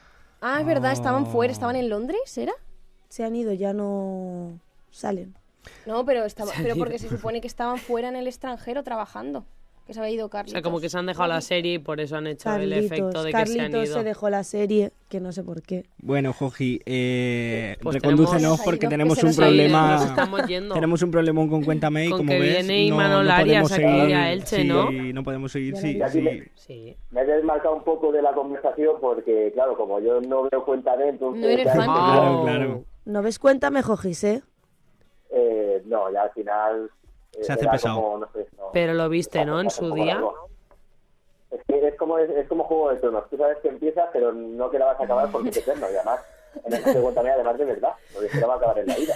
Ah, es verdad, estaban Oh. fuera, estaban en Londres, ¿era? Se han ido, ya no salen. No, pero estaba, pero porque se supone que estaban fuera en el extranjero trabajando. Que se había ido O Carlos. sea, como que se han dejado la serie y por eso han hecho el Carlitos. efecto de que se han Carlitos ido. se dejó la serie, que no sé por qué. Bueno, Joji, eh, Pues recondúcenos porque Que tenemos un problema. nos estamos yendo. Tenemos un problemón con Cuéntame y Con como que ves, viene no, no podemos aquí seguir. a Elche, sí, ¿no? no podemos seguir, sí, sí. dije. Sí. Me he desmarcado un poco de la conversación porque, claro, como yo no veo cuenta de entonces... No eres fan. Claro, claro. ¿No ves cuenta, Jojis, eh? Eh, no, ya al final... Se hace pesado. como, no sé, no- Pero lo viste, ¿no? En su día. largo. Es que es como, es, es como Juego de Tronos. Tú sabes que empieza, pero no que la vas a acabar porque es eterno. Y además, en el caso de Cuéntame, además de verdad, porque se la va a acabar en la vida.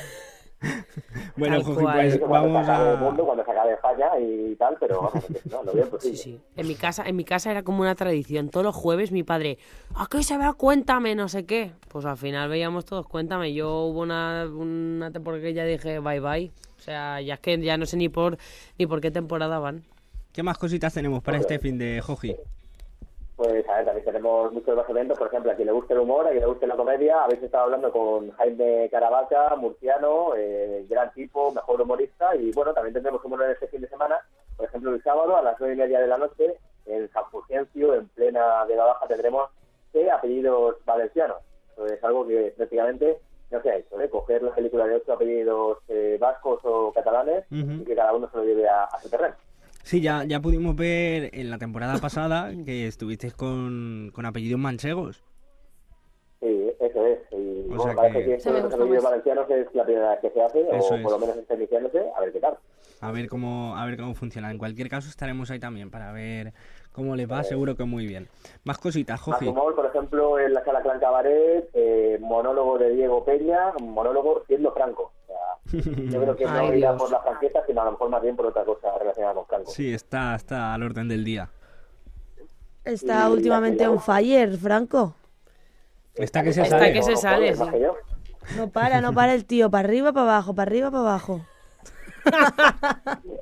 Bueno, pues vamos se acabe el a... mundo, cuando se acabe España y tal, pero vamos, no, lo veo Sí, sí. En mi casa, en mi casa era como una tradición. Todos los jueves mi padre, ¿a qué se vea Cuéntame? No sé qué. Pues al final veíamos todos Cuéntame. Yo hubo una, una temporada que ya dije bye bye. O sea, ya es que ya no sé ni por ni por qué temporada van. ¿Qué más cositas tenemos para este fin de Joji? Pues, a ver, también tenemos muchos más eventos, por ejemplo, a quien le guste el humor, a quien le guste la comedia, habéis estado hablando con Jaime Caravaca, murciano, eh, gran tipo, mejor humorista, y bueno, también tendremos humor en este fin de semana, por ejemplo, el sábado a las nueve y media de la noche, en San Fulgencio, en plena de la Baja, tendremos eh, apellidos valencianos. Eso es algo que prácticamente no se ha hecho, ¿eh? coger la película de ocho apellidos eh, vascos o catalanes y que cada uno se lo lleve a, a su terreno. Sí, ya, ya pudimos ver en la temporada pasada que estuvisteis con, con apellidos manchegos. Sí, eso es. Y O bueno, sea parece que- que esto de los apellidos valencianos es la primera vez que se hace, Eso o es. por lo menos está iniciándose, a ver qué tal. A ver cómo, a ver cómo funciona. En cualquier caso estaremos ahí también para ver cómo les va. Seguro que muy bien. Más cositas, humor, por ejemplo, en la sala Clan Cabaret, eh, monólogo de Diego Peña, monólogo siendo Franco. Yo creo que no Ay, irá Dios. por la franqueza, sino a lo mejor más bien por otra cosa relacionada con Franco. Sí, está, está al orden del día. Está Y últimamente la- on fire, Franco. Está que se Está sale. que se sale, sí. yo. No para, no para el tío. Para arriba, para abajo, para arriba, para abajo.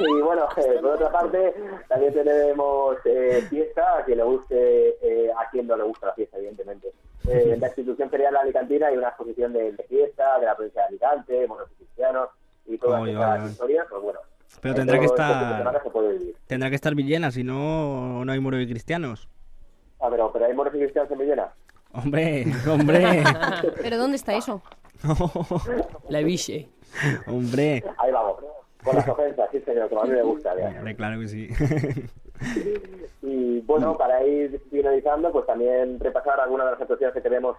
Y bueno, eh, por otra parte, también tenemos eh, fiesta, a quien le guste, eh, a quien no le gusta la fiesta, evidentemente. Eh, en la institución ferial alicantina hay una exposición de, de fiesta, de la provincia de Alicante, monos y cristianos y todas esas historias, pues bueno. Pero tendrá que este estar-. Tendrá que estar Villena, si no, no hay moro de cristianos. Ah, pero, pero hay monos y cristianos en Villena. Hombre, hombre. ¿Pero dónde está eso? La biche. hombre. Ahí vamos. Con las ofensas, sí señor, como a mí me gusta. ya. Hombre, claro que sí. Y bueno, para ir finalizando, pues también repasar algunas de las actuaciones que tenemos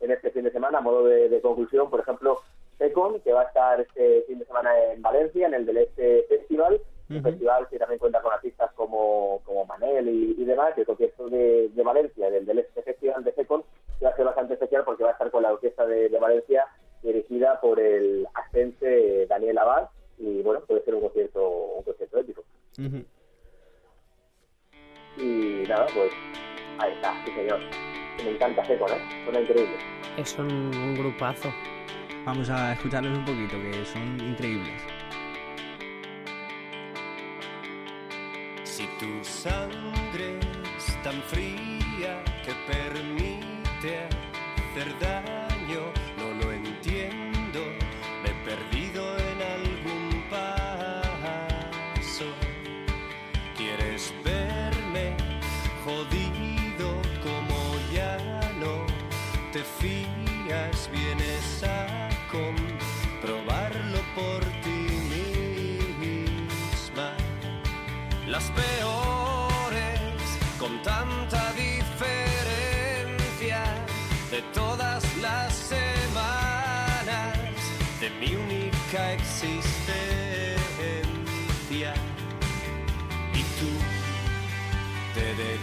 en este fin de semana, a modo de, de conclusión. Por ejemplo, Secon, que va a estar este fin de semana en Valencia, en el del Este Festival. Un festival que también cuenta con artistas como, como Manel y, y demás. El concierto de, de Valencia, del, del Este Festival de Secon, va a ser bastante especial porque va a estar con la orquesta de, de Valencia, dirigida por el ascense Daniel Abad. Y bueno, puede ser un concierto, un concierto épico. Y nada, pues ahí está, sí señor. Me encanta Secon, ¿eh? Suena increíble. Es un, un grupazo. Vamos a escucharlos un poquito, que son increíbles. Si tu sangre es tan fría que permite hacer daño,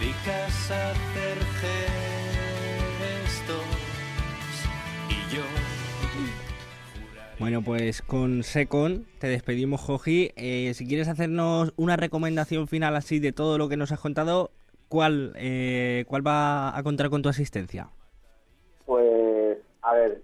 dedicas a hacer gestos y yo Bueno, pues con Secon te despedimos, Joji. Eh, si quieres hacernos una recomendación final así de todo lo que nos has contado, ¿cuál, eh, cuál va a contar con tu asistencia? Pues, a ver,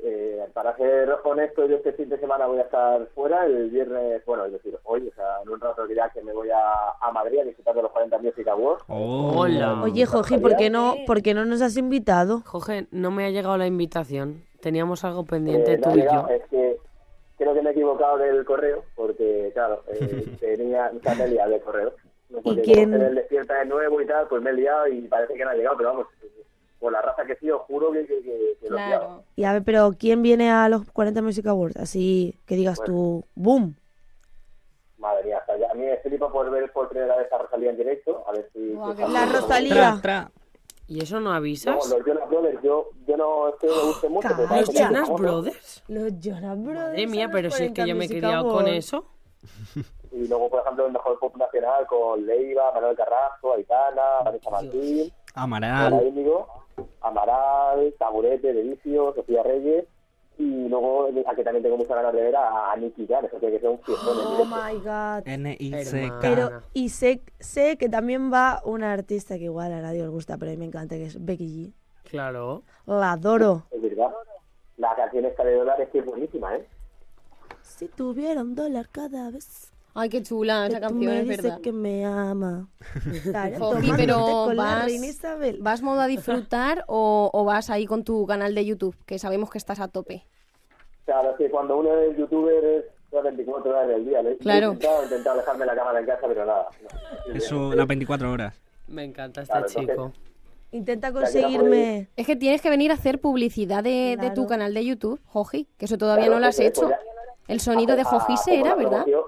para ser honesto, yo este fin de semana voy a estar fuera. El viernes, bueno, es decir, hoy, o sea, en un rato dirá que me voy a, a Madrid a disfrutar de los 40 Music Awards. Hola. Oye, Joji, ¿por qué no, por qué no nos has invitado? Jorge, no me ha llegado la invitación. Teníamos algo pendiente Eh, tú y yo. Es que creo que me he equivocado del correo, porque, claro, eh, tenía, me liado del correo. No, porque quién? despierta de nuevo y tal, pues me he liado y parece que no ha llegado, pero vamos, por la raza que sí, os juro que, que, que, que lo liado. Y a ver, pero ¿quién viene a los 40 Music Awards? Así que digas Bueno. tú, boom. Madre mía, hasta ya. a mí me flipa por ver por primera vez a Rosalía en directo, a ver si... La Rosalía. ¿Y eso no No, avisas? los Jonas Brothers, yo, yo no es que me guste mucho. pero ¿Los Jonas. Brothers? Los Jonas Brothers. Madre mía, pero si es que 40 yo me he criado con eso. Y luego, por ejemplo, el mejor pop nacional con Leiva, Manuel Carrasco, Aitana, Vanessa Martín, Amaral. Índigo, Amaral, Taburete, Delicio, Sofía Reyes. Y luego, a que también tengo muchas ganas de ver a, a Nicky Jam, eso tiene que ser un fiestón Oh my god. N-I-C-K. Pero, y sé, sé que también va una artista que igual a nadie os gusta, pero a mí me encanta, que es Becky Claro. G. La adoro. Es verdad. La canción esta de dólares que es buenísima, ¿eh? Si tuviera un dólar cada vez. Ay, qué chula esa canción, me es dices verdad. que me ama. Claro, pero con la vas, reina Isabel. ¿vas modo a disfrutar o, o vas ahí con tu canal de YouTube? Que sabemos que estás a tope. Claro, es que cuando uno es youtuber es las 24 horas del día. Le- Claro. He intentado, he intentado dejarme la cámara en casa, pero nada. no. Eso, las 24 horas. Me encanta este Claro, entonces- chico. Intenta conseguirme... Es que tienes que venir a hacer publicidad de, de tu canal de YouTube, Joji, que eso todavía Claro, no lo has hecho. pues ya- El sonido de Jojise como era, ¿verdad? promoción,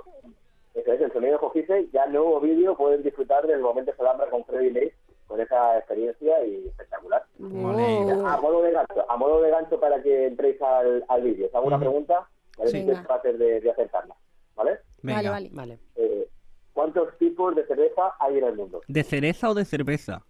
Eso es, el sonido de Jojise, ya nuevo vídeo, pueden disfrutar del momento Solambra con Freddy Lace, con esa experiencia y espectacular. Wow. A modo de gancho, a modo de gancho para que entréis al, al vídeo. ¿Os hago una pregunta? A ver si sois capaces de, de acertarla, ¿vale? Vale, vale. Vale. Eh, ¿Cuántos tipos de cerveza hay en el mundo? ¿De cereza o de cerveza?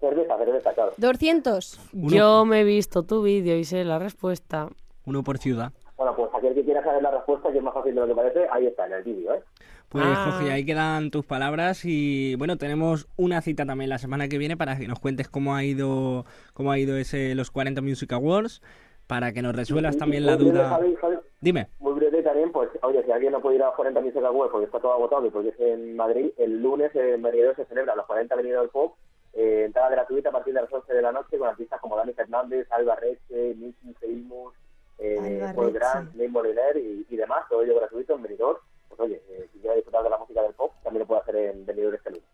Cerveza, cerveza, claro. 200. Yo me he visto tu vídeo y sé la respuesta. Uno por ciudad. Bueno, pues aquel que quiera saber la respuesta, que es más fácil de lo que parece, ahí está, en el vídeo, ¿eh? Pues Ah. Jorge, ahí quedan tus palabras y bueno, tenemos una cita también la semana que viene para que nos cuentes cómo ha ido cómo ha ido ese los 40 Music Awards, para que nos resuelvas Y- también y la duda. Javi, Javi, Dime. Muy breve también, pues, oye, si alguien no puede ir a los 40 Music Awards porque está todo agotado y porque es en Madrid, el lunes en Meridor se celebra los 40 Venidos del Pop, eh, entrada gratuita a partir de las 11 de la noche con artistas como Dani Fernández, Alba Reche, Nicky Seimus, eh, Paul. Grant, Ney Moliner y, y demás, todo ello gratuito en Benidorm. Pues oye, eh, si quiere disfrutar de la música del pop, también lo puede hacer en Benidorm este lunes.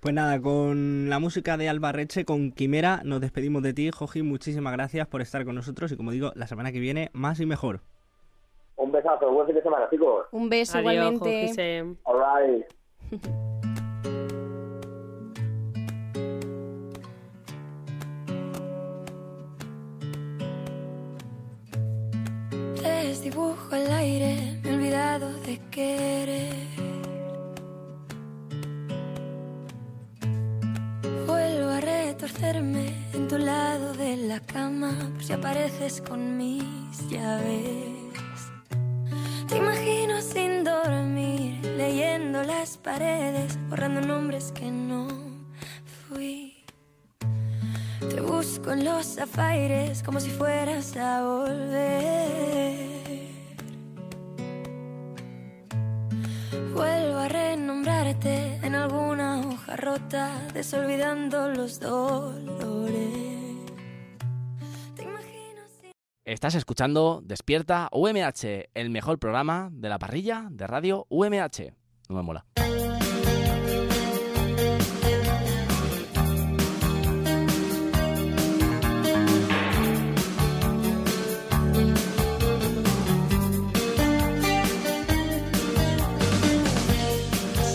Pues nada, con la música de Albarreche, con Quimera, nos despedimos de ti, Joji. Muchísimas gracias por estar con nosotros y como digo, la semana que viene más y mejor. Un besazo, buen fin de semana, chicos. Un beso Adiós, igualmente. All right. Desdibujo al aire, me he olvidado de querer. Vuelvo a retorcerme en tu lado de la cama, por si apareces con mis llaves. Te imagino sin dormir, leyendo las paredes, borrando nombres que no fui. Te busco en los zafaires como si fueras a volver. Vuelvo a renombrarte en alguna hoja rota, desolvidando los dolores. Te imagino sin... Estás escuchando Despierta UMH, el mejor programa de la parrilla de radio UMH. No me mola.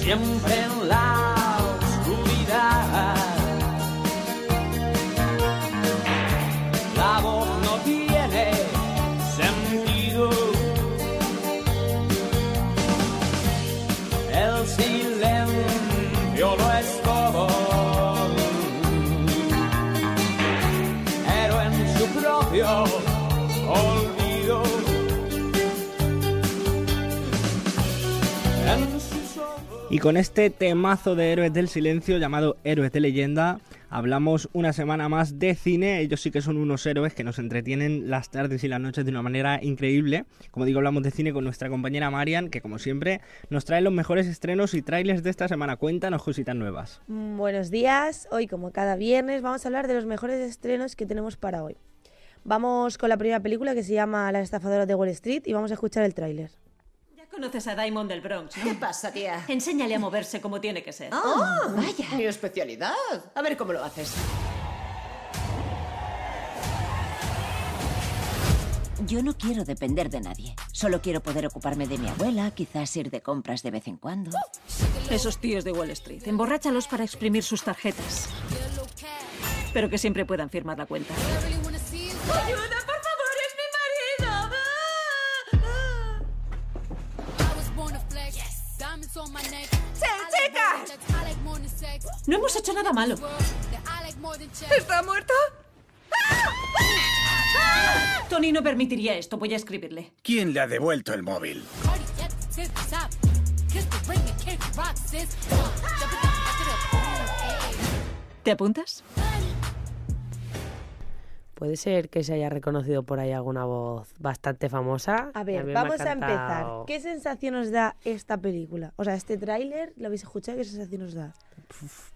Siempre Y con este temazo de Héroes del Silencio llamado Héroes de Leyenda, hablamos una semana más de cine. Ellos sí que son unos héroes que nos entretienen las tardes y las noches de una manera increíble. Como digo, hablamos de cine con nuestra compañera Marian, que como siempre nos trae los mejores estrenos y trailers de esta semana. Cuéntanos cositas nuevas. Mm, Buenos días, hoy como cada viernes vamos a hablar de los mejores estrenos que tenemos para hoy. Vamos con la primera película que se llama La estafadora de Wall Street y vamos a escuchar el tráiler. Conoces a Diamond del Bronx, ¿no? ¿Qué pasa, tía? Enséñale a moverse como tiene que ser. ¡Oh, vaya! Mi especialidad. A ver cómo lo haces. Yo no quiero depender de nadie. Solo quiero poder ocuparme de mi abuela, quizás ir de compras de vez en cuando. Esos tíos de Wall Street. Emborráchalos para exprimir sus tarjetas. Pero que siempre puedan firmar la cuenta. ¡Ayuda, por ¡Sí, chicas! No hemos hecho nada malo. ¿Está muerto? Tony no permitiría esto. Voy a escribirle. ¿Quién le ha devuelto el móvil? ¿Te apuntas? Puede ser que se haya reconocido por ahí alguna voz bastante famosa. A ver, vamos a empezar. ¿Qué sensación os da esta película? O sea, este tráiler, ¿lo habéis escuchado? ¿Qué sensación os da?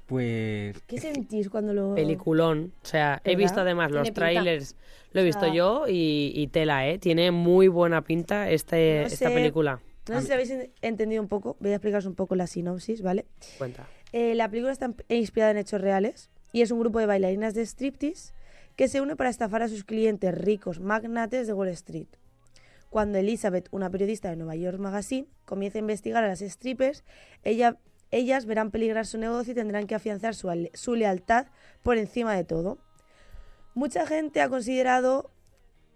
Pues ¿Qué sentís cuando lo...? Peliculón. O sea, he visto además los pinta. trailers, lo he O visto sea, yo y, y tela, ¿eh? Tiene muy buena pinta este, No esta película. No sé si habéis en- entendido un poco, voy a explicaros un poco la sinopsis, ¿vale? Cuenta. Eh, la película está em- inspirada en hechos reales y es un grupo de bailarinas de striptease que se une para estafar a sus clientes ricos magnates de Wall Street. Cuando Elizabeth, una periodista de Nueva York Magazine, comienza a investigar a las strippers, ella- ellas verán peligrar su negocio y tendrán que afianzar su, su lealtad por encima de todo. Mucha gente ha considerado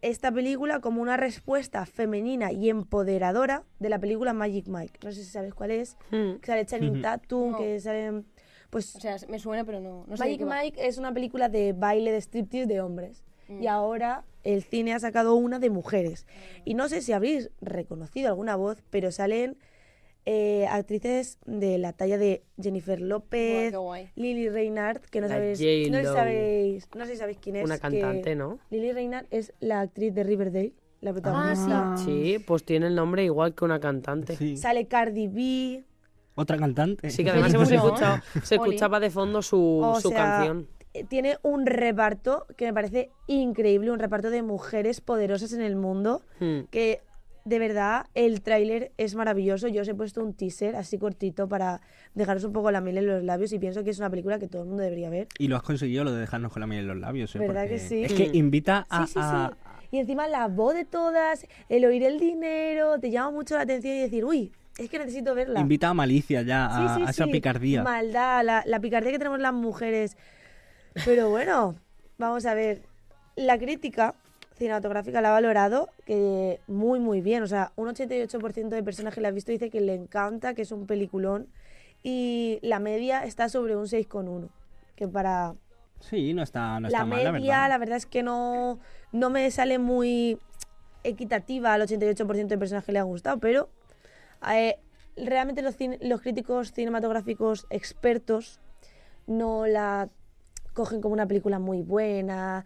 esta película como una respuesta femenina y empoderadora de la película Magic Mike. No sé si sabes cuál es. Que sale Channing. Tatum, No. que sale... Pues, O sea, me suena, pero no, no sé de Magic. Mike es una película de baile de striptease de hombres. Mm. Y ahora el cine ha sacado una de mujeres. Y no sé si habréis reconocido alguna voz, pero salen eh, actrices de la talla de Jennifer López, guay. Lily Reinhardt, que no sabéis, no sé si J-Lo. sabéis, no sé si sabéis quién es. Una que cantante, ¿no? Lily Reinhardt es la actriz de Riverdale, la protagonista. Sí, pues tiene el nombre igual que una cantante. Sí, Sale Cardi B. otra cantante. que además hemos escuchado, se escuchaba de fondo su, O su sea, canción. eh, Tiene un reparto que me parece increíble, un reparto de mujeres poderosas en el mundo, Hmm. que de verdad el tráiler es maravilloso. Yo os he puesto un teaser así cortito para dejaros un poco la miel en los labios y pienso que es una película que todo el mundo debería ver. Y lo has conseguido lo de dejarnos con la miel en los labios, ¿eh? ¿Verdad que sí? Es que Mm. invita a... Sí, sí, a- sí. Y encima la voz de todas, el oír el dinero, te llama mucho la atención y decir, uy, es que necesito verla. Invita a malicia ya, a, Sí, sí, a esa sí. picardía. Maldad, la, la picardía que tenemos las mujeres. Pero bueno, vamos a ver. La crítica cinematográfica la ha valorado que muy, muy bien. O sea, un 88% de personas que la han visto dice que le encanta, que es un peliculón. Y la media está sobre un 6,1. Que para Sí, no está, no la está mal, la media, verdad. la verdad es que no, no me sale muy equitativa al 88% de personas que le han gustado, pero eh, realmente los, cine- los críticos cinematográficos expertos no la cogen como una película muy buena,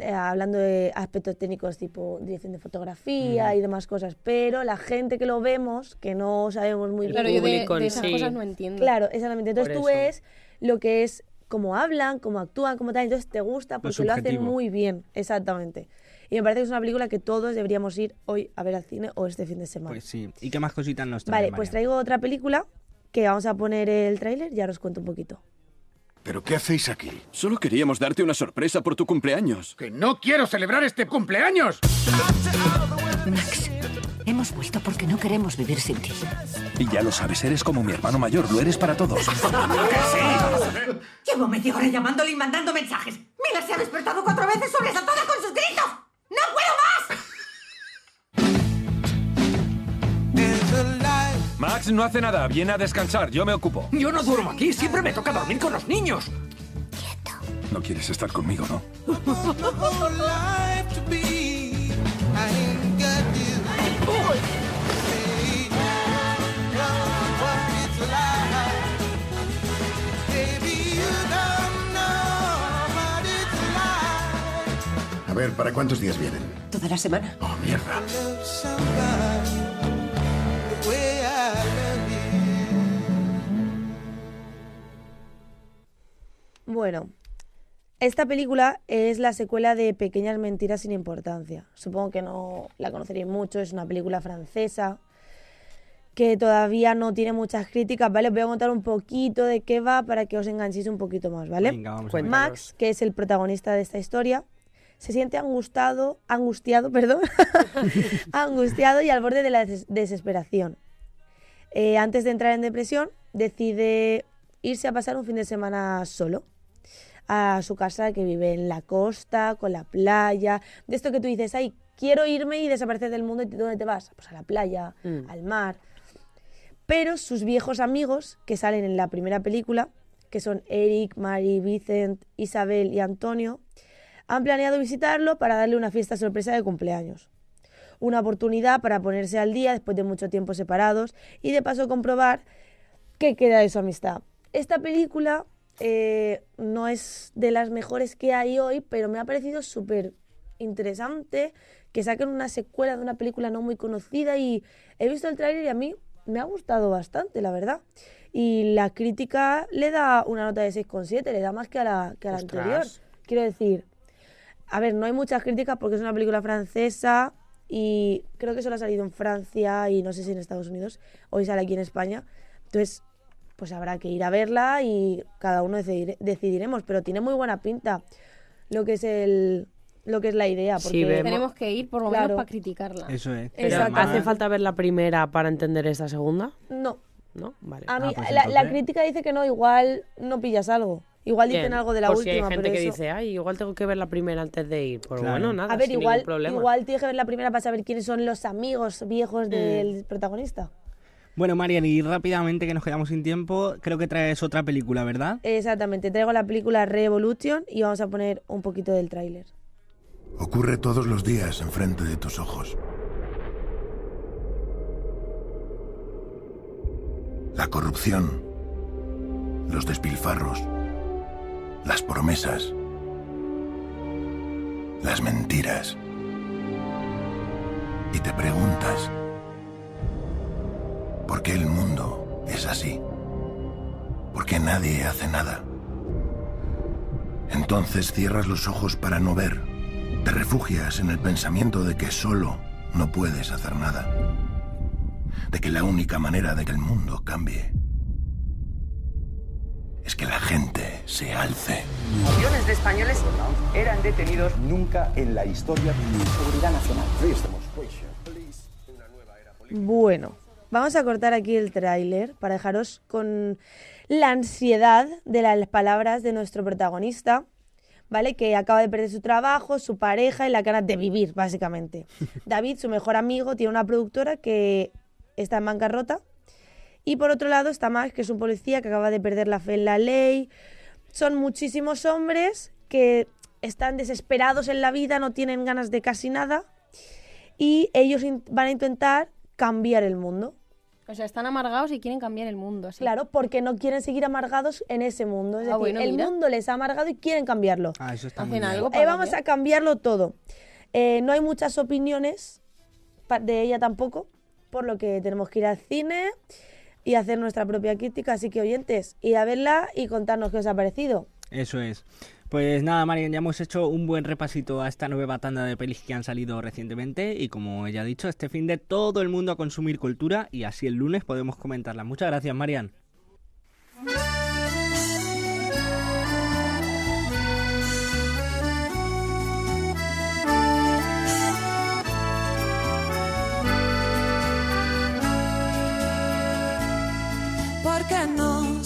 eh, hablando de aspectos técnicos tipo dirección de fotografía Ujú. y demás cosas, pero la gente que lo vemos, que no sabemos muy Claro, bien... yo de- de esas cosas no entiendo. Claro, exactamente. Entonces tú ves lo que es cómo hablan, cómo actúan, cómo tal, entonces te gusta porque lo, hacen muy bien, exactamente. Y me parece que es una película que todos deberíamos ir hoy a ver al cine o este fin de semana. Pues sí. ¿Y qué más cositas nos trae, vale, pues María? traigo otra película que vamos a poner el tráiler y ahora os cuento un poquito. ¿Pero qué hacéis aquí? Solo queríamos darte una sorpresa por tu cumpleaños. ¡Que no quiero celebrar este cumpleaños! Max, hemos vuelto porque no queremos vivir sin ti. Y ya lo sabes, eres como mi hermano mayor, lo eres para todos. Llevo media hora llamándole y mandando mensajes. Mila se ha despertado cuatro veces sobresaltada con sus gritos. ¡No puedo más! Max no hace nada, viene a descansar, yo me ocupo. Yo no duermo aquí, siempre me toca dormir con los niños. No quieres estar conmigo, ¿no? A ver, ¿para cuántos días vienen? Toda la semana. Oh, mierda. Bueno, esta película es la secuela de Pequeñas Mentiras sin Importancia. Supongo que no la conoceréis mucho, es una película francesa que todavía no tiene muchas críticas, ¿vale? Os voy a contar un poquito de qué va para que os enganchéis un poquito más, ¿vale? Venga, vamos a ver. Max, que es el protagonista de esta historia, se siente angustiado, angustiado, perdón, angustiado y al borde de la des- desesperación. Eh, antes de entrar en depresión, decide irse a pasar un fin de semana solo a su casa que vive en la costa, con la playa. De esto que tú dices, ay, quiero irme y desaparecer del mundo. ¿Y dónde te vas? Pues a la playa, Mm. al mar. Pero sus viejos amigos que salen en la primera película, que son Eric, Mari, Vicent, Isabel y Antonio, han planeado visitarlo para darle una fiesta sorpresa de cumpleaños. Una oportunidad para ponerse al día después de mucho tiempo separados y de paso comprobar qué queda de su amistad. Esta película eh, no es de las mejores que hay hoy, pero me ha parecido súper interesante que saquen una secuela de una película no muy conocida y he visto el tráiler y a mí me ha gustado bastante, la verdad. Y la crítica le da una nota de 6,7, le da más que a la, que a la anterior. Quiero decir, a ver, no hay muchas críticas porque es una película francesa y creo que solo ha salido en Francia y no sé si en Estados Unidos. Hoy sale aquí en España. Entonces, pues habrá que ir a verla y cada uno decidir- decidiremos. Pero tiene muy buena pinta lo que es el lo que es la idea. Porque Sí, vemos- Tenemos que ir por lo Claro. menos para criticarla. Eso es. Pero. ¿Hace falta ver la primera para entender esta segunda? No. ¿No? Vale. A mí, pues la, la crítica dice que no, igual no pillas algo. Igual dicen Bien, algo de la por última, si hay gente pero que eso- dice, ay, igual tengo que ver la primera antes de ir. Pues Claro. bueno, nada, A ver, sin igual, problema. igual tienes que ver la primera para saber quiénes son los amigos viejos del protagonista. Bueno, Marian, y rápidamente que nos quedamos sin tiempo, creo que traes otra película, ¿verdad? Exactamente, traigo la película Revolution y vamos a poner un poquito del tráiler. Ocurre todos los días enfrente de tus ojos. La corrupción, los despilfarros, las promesas, las mentiras. Y te preguntas, ¿por qué el mundo es así? ¿Por qué nadie hace nada? Entonces cierras los ojos para no ver. Te refugias en el pensamiento de que solo no puedes hacer nada. De que la única manera de que el mundo cambie es que la gente se alce. Millones de españoles eran detenidos nunca en la historia de seguridad nacional. Bueno, vamos a cortar aquí el tráiler para dejaros con la ansiedad de las palabras de nuestro protagonista, ¿vale? Que acaba de perder su trabajo, su pareja y la ganas de vivir, básicamente. David, su mejor amigo, tiene una productora que está en bancarrota. Y por otro lado está Max, que es un policía que acaba de perder la fe en la ley. Son muchísimos hombres que están desesperados en la vida, no tienen ganas de casi nada. Y ellos van a intentar cambiar el mundo. O sea, están amargados y quieren cambiar el mundo. Así. Claro, porque no quieren seguir amargados en ese mundo. Es Ah, decir, bueno, el mira. mundo les ha amargado y quieren cambiarlo. Ah, eso está Hacen muy bien. algo Eh, vamos a cambiarlo todo. Eh, no hay muchas opiniones de ella tampoco, por lo que tenemos que ir al cine y hacer nuestra propia crítica. Así que, oyentes, ir a verla y contarnos qué os ha parecido. Eso es. Pues nada, Marian, ya hemos hecho un buen repasito a esta nueva tanda de pelis que han salido recientemente y como ella ha dicho, este fin de todo el mundo a consumir cultura y así el lunes podemos comentarla. Muchas gracias, Marian.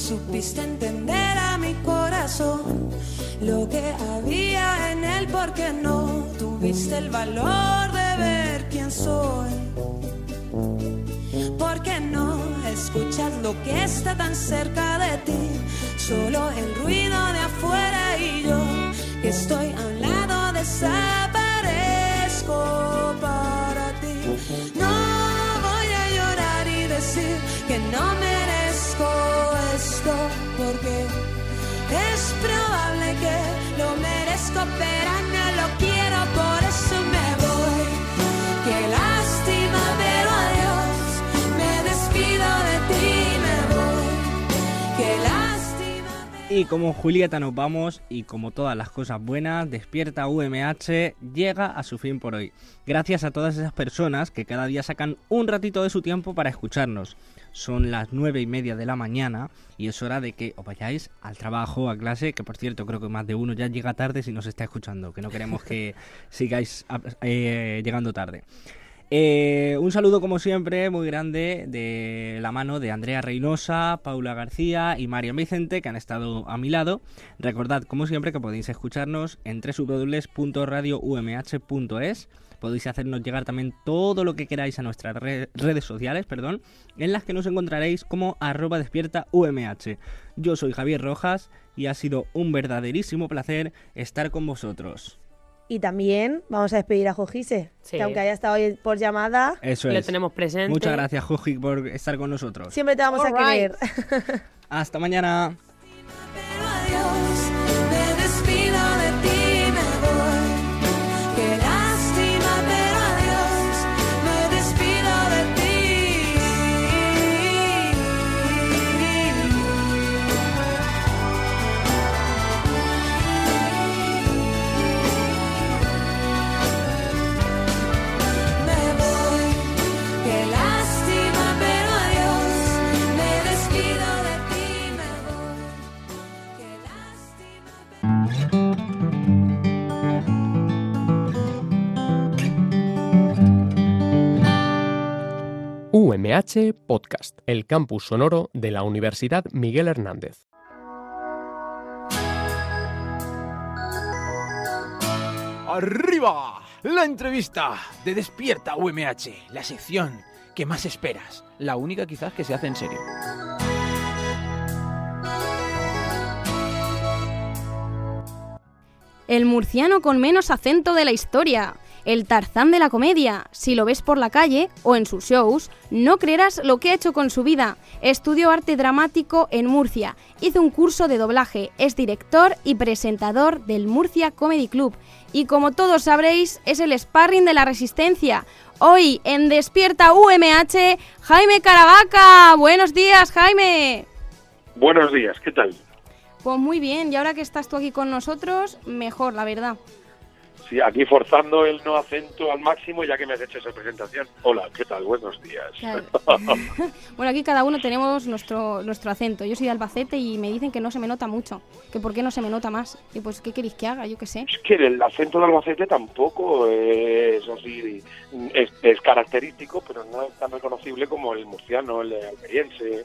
Supiste entender a mi corazón lo que había en él? ¿Por qué no tuviste el valor de ver quién soy? ¿Por qué no escuchas lo que está tan cerca de ti? Solo el ruido de afuera y yo que estoy a un lado desaparezco para ti. No voy a llorar y decir que no merezco esto porque es probable que lo merezco, pero no lo quiero, por Y como Julieta nos vamos y como todas las cosas buenas, Despierta UMH llega a su fin por hoy. Gracias a todas esas personas que cada día sacan un ratito de su tiempo para escucharnos. Son las nueve y media de la mañana y es hora de que os vayáis al trabajo, a clase, que por cierto creo que más de uno ya llega tarde si nos está escuchando, que no queremos que sigáis eh, llegando tarde. Eh, un saludo como siempre muy grande de la mano de Andrea Reynosa, Paula García y Marian Vicente que han estado a mi lado. Recordad como siempre que podéis escucharnos en www.radioumh.es. Podéis hacernos llegar también todo lo que queráis a nuestras re- redes sociales, perdón, en las que nos encontraréis como arroba despierta UMH. Yo soy Javier Rojas y ha sido un verdaderísimo placer estar con vosotros. Y también vamos a despedir a Jojise, Sí. que aunque haya estado hoy por llamada, Eso Le es. tenemos presente. Muchas gracias, Joji, por estar con nosotros. siempre te vamos a right. querer. Hasta mañana. UMH Podcast, el campus sonoro de la Universidad Miguel Hernández. ¡Arriba! La entrevista de Despierta UMH, la sección que más esperas, la única quizás que se hace en serio. El murciano con menos acento de la historia. El Tarzán de la comedia. Si lo ves por la calle o en sus shows, no creerás lo que ha hecho con su vida. Estudió arte dramático en Murcia. Hizo un curso de doblaje. Es director y presentador del Murcia Comedy Club. Y como todos sabréis, es el sparring de la resistencia. Hoy en Despierta UMH, Jaime Caravaca. Buenos días, Jaime. Buenos días, ¿qué tal? Pues muy bien, y ahora que estás tú aquí con nosotros, mejor, la verdad. Sí, aquí forzando el no acento al máximo ya que me has hecho esa presentación. Hola, ¿qué tal? Buenos días. Claro. bueno, aquí cada uno tenemos nuestro, nuestro acento. Yo soy de Albacete y me dicen que no se me nota mucho. Que por qué no se me nota más. Y pues, ¿qué queréis que haga? Yo qué sé. Es que el acento de Albacete tampoco es así, es, es característico, pero no es tan reconocible como el murciano, el alberiense.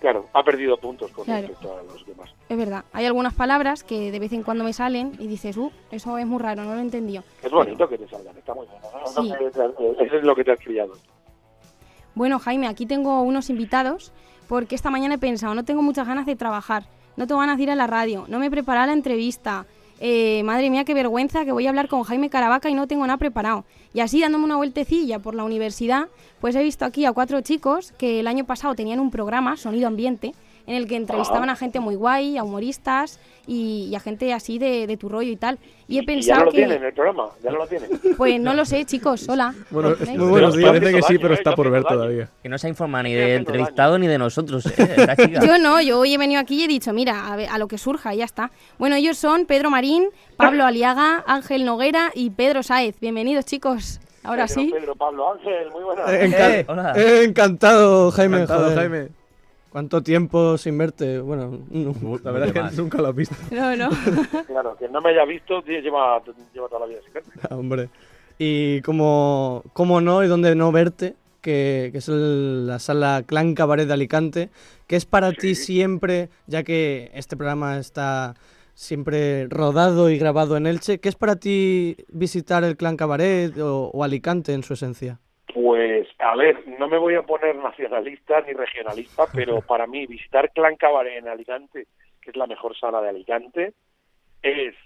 Claro, ha perdido puntos con Claro. respecto a los demás. Es verdad. Hay algunas palabras que de vez en cuando me salen y dices, uh, eso es muy raro, no lo he entendido. Es bonito que te salgan, está muy bien. ¿no? Sí. Eso es lo que te has criado. Bueno, Jaime, aquí tengo unos invitados porque esta mañana he pensado, no tengo muchas ganas de trabajar, no tengo ganas de ir a la radio, no me he preparado la entrevista. Eh, madre mía, qué vergüenza que voy a hablar con Jaime Caravaca y no tengo nada preparado. Y así dándome una vueltecilla por la universidad, pues he visto aquí a cuatro chicos que el año pasado tenían un programa, Sonido Ambiente, en el que entrevistaban a gente muy guay, a humoristas y, y a gente así de, de tu rollo y tal. Y he Y ya pensado no lo que... tienen el programa, ya no lo tienen. Pues no lo sé, chicos, hola. Bueno, muy buenos días. Parece que sí, pero está por ver todavía. Que no se ha informado ni de entrevistado ni de nosotros, ¿eh? Chica. Yo no, yo hoy he venido aquí y he dicho, mira, a, ver, a lo que surja, y ya está. Bueno, ellos son Pedro Marín, Pablo Aliaga, Ángel Noguera y Pedro Sáez. Bienvenidos, chicos. Ahora Pedro, sí. Pedro, Pablo, Ángel, muy buenas. Eh, enca- Eh, hola. eh, encantado, Jaime. Encantado, joder. Jaime. ¿Cuánto tiempo sin verte? Bueno, no, La verdad es que más. nunca lo has visto. No, no. Claro, que no me haya visto, tío, lleva, lleva toda la vida sin verte. Ah, Hombre. Y como, cómo no y dónde no verte, que, que es el- la sala Clan Cabaret de Alicante, que es para ti siempre, ya que este programa está siempre rodado y grabado en Elche, ¿qué es para ti visitar el Clan Cabaret o, o Alicante en su esencia? Pues, a ver, no me voy a poner nacionalista ni regionalista, pero para mí visitar Clan Cabaret en Alicante, que es la mejor sala de Alicante, es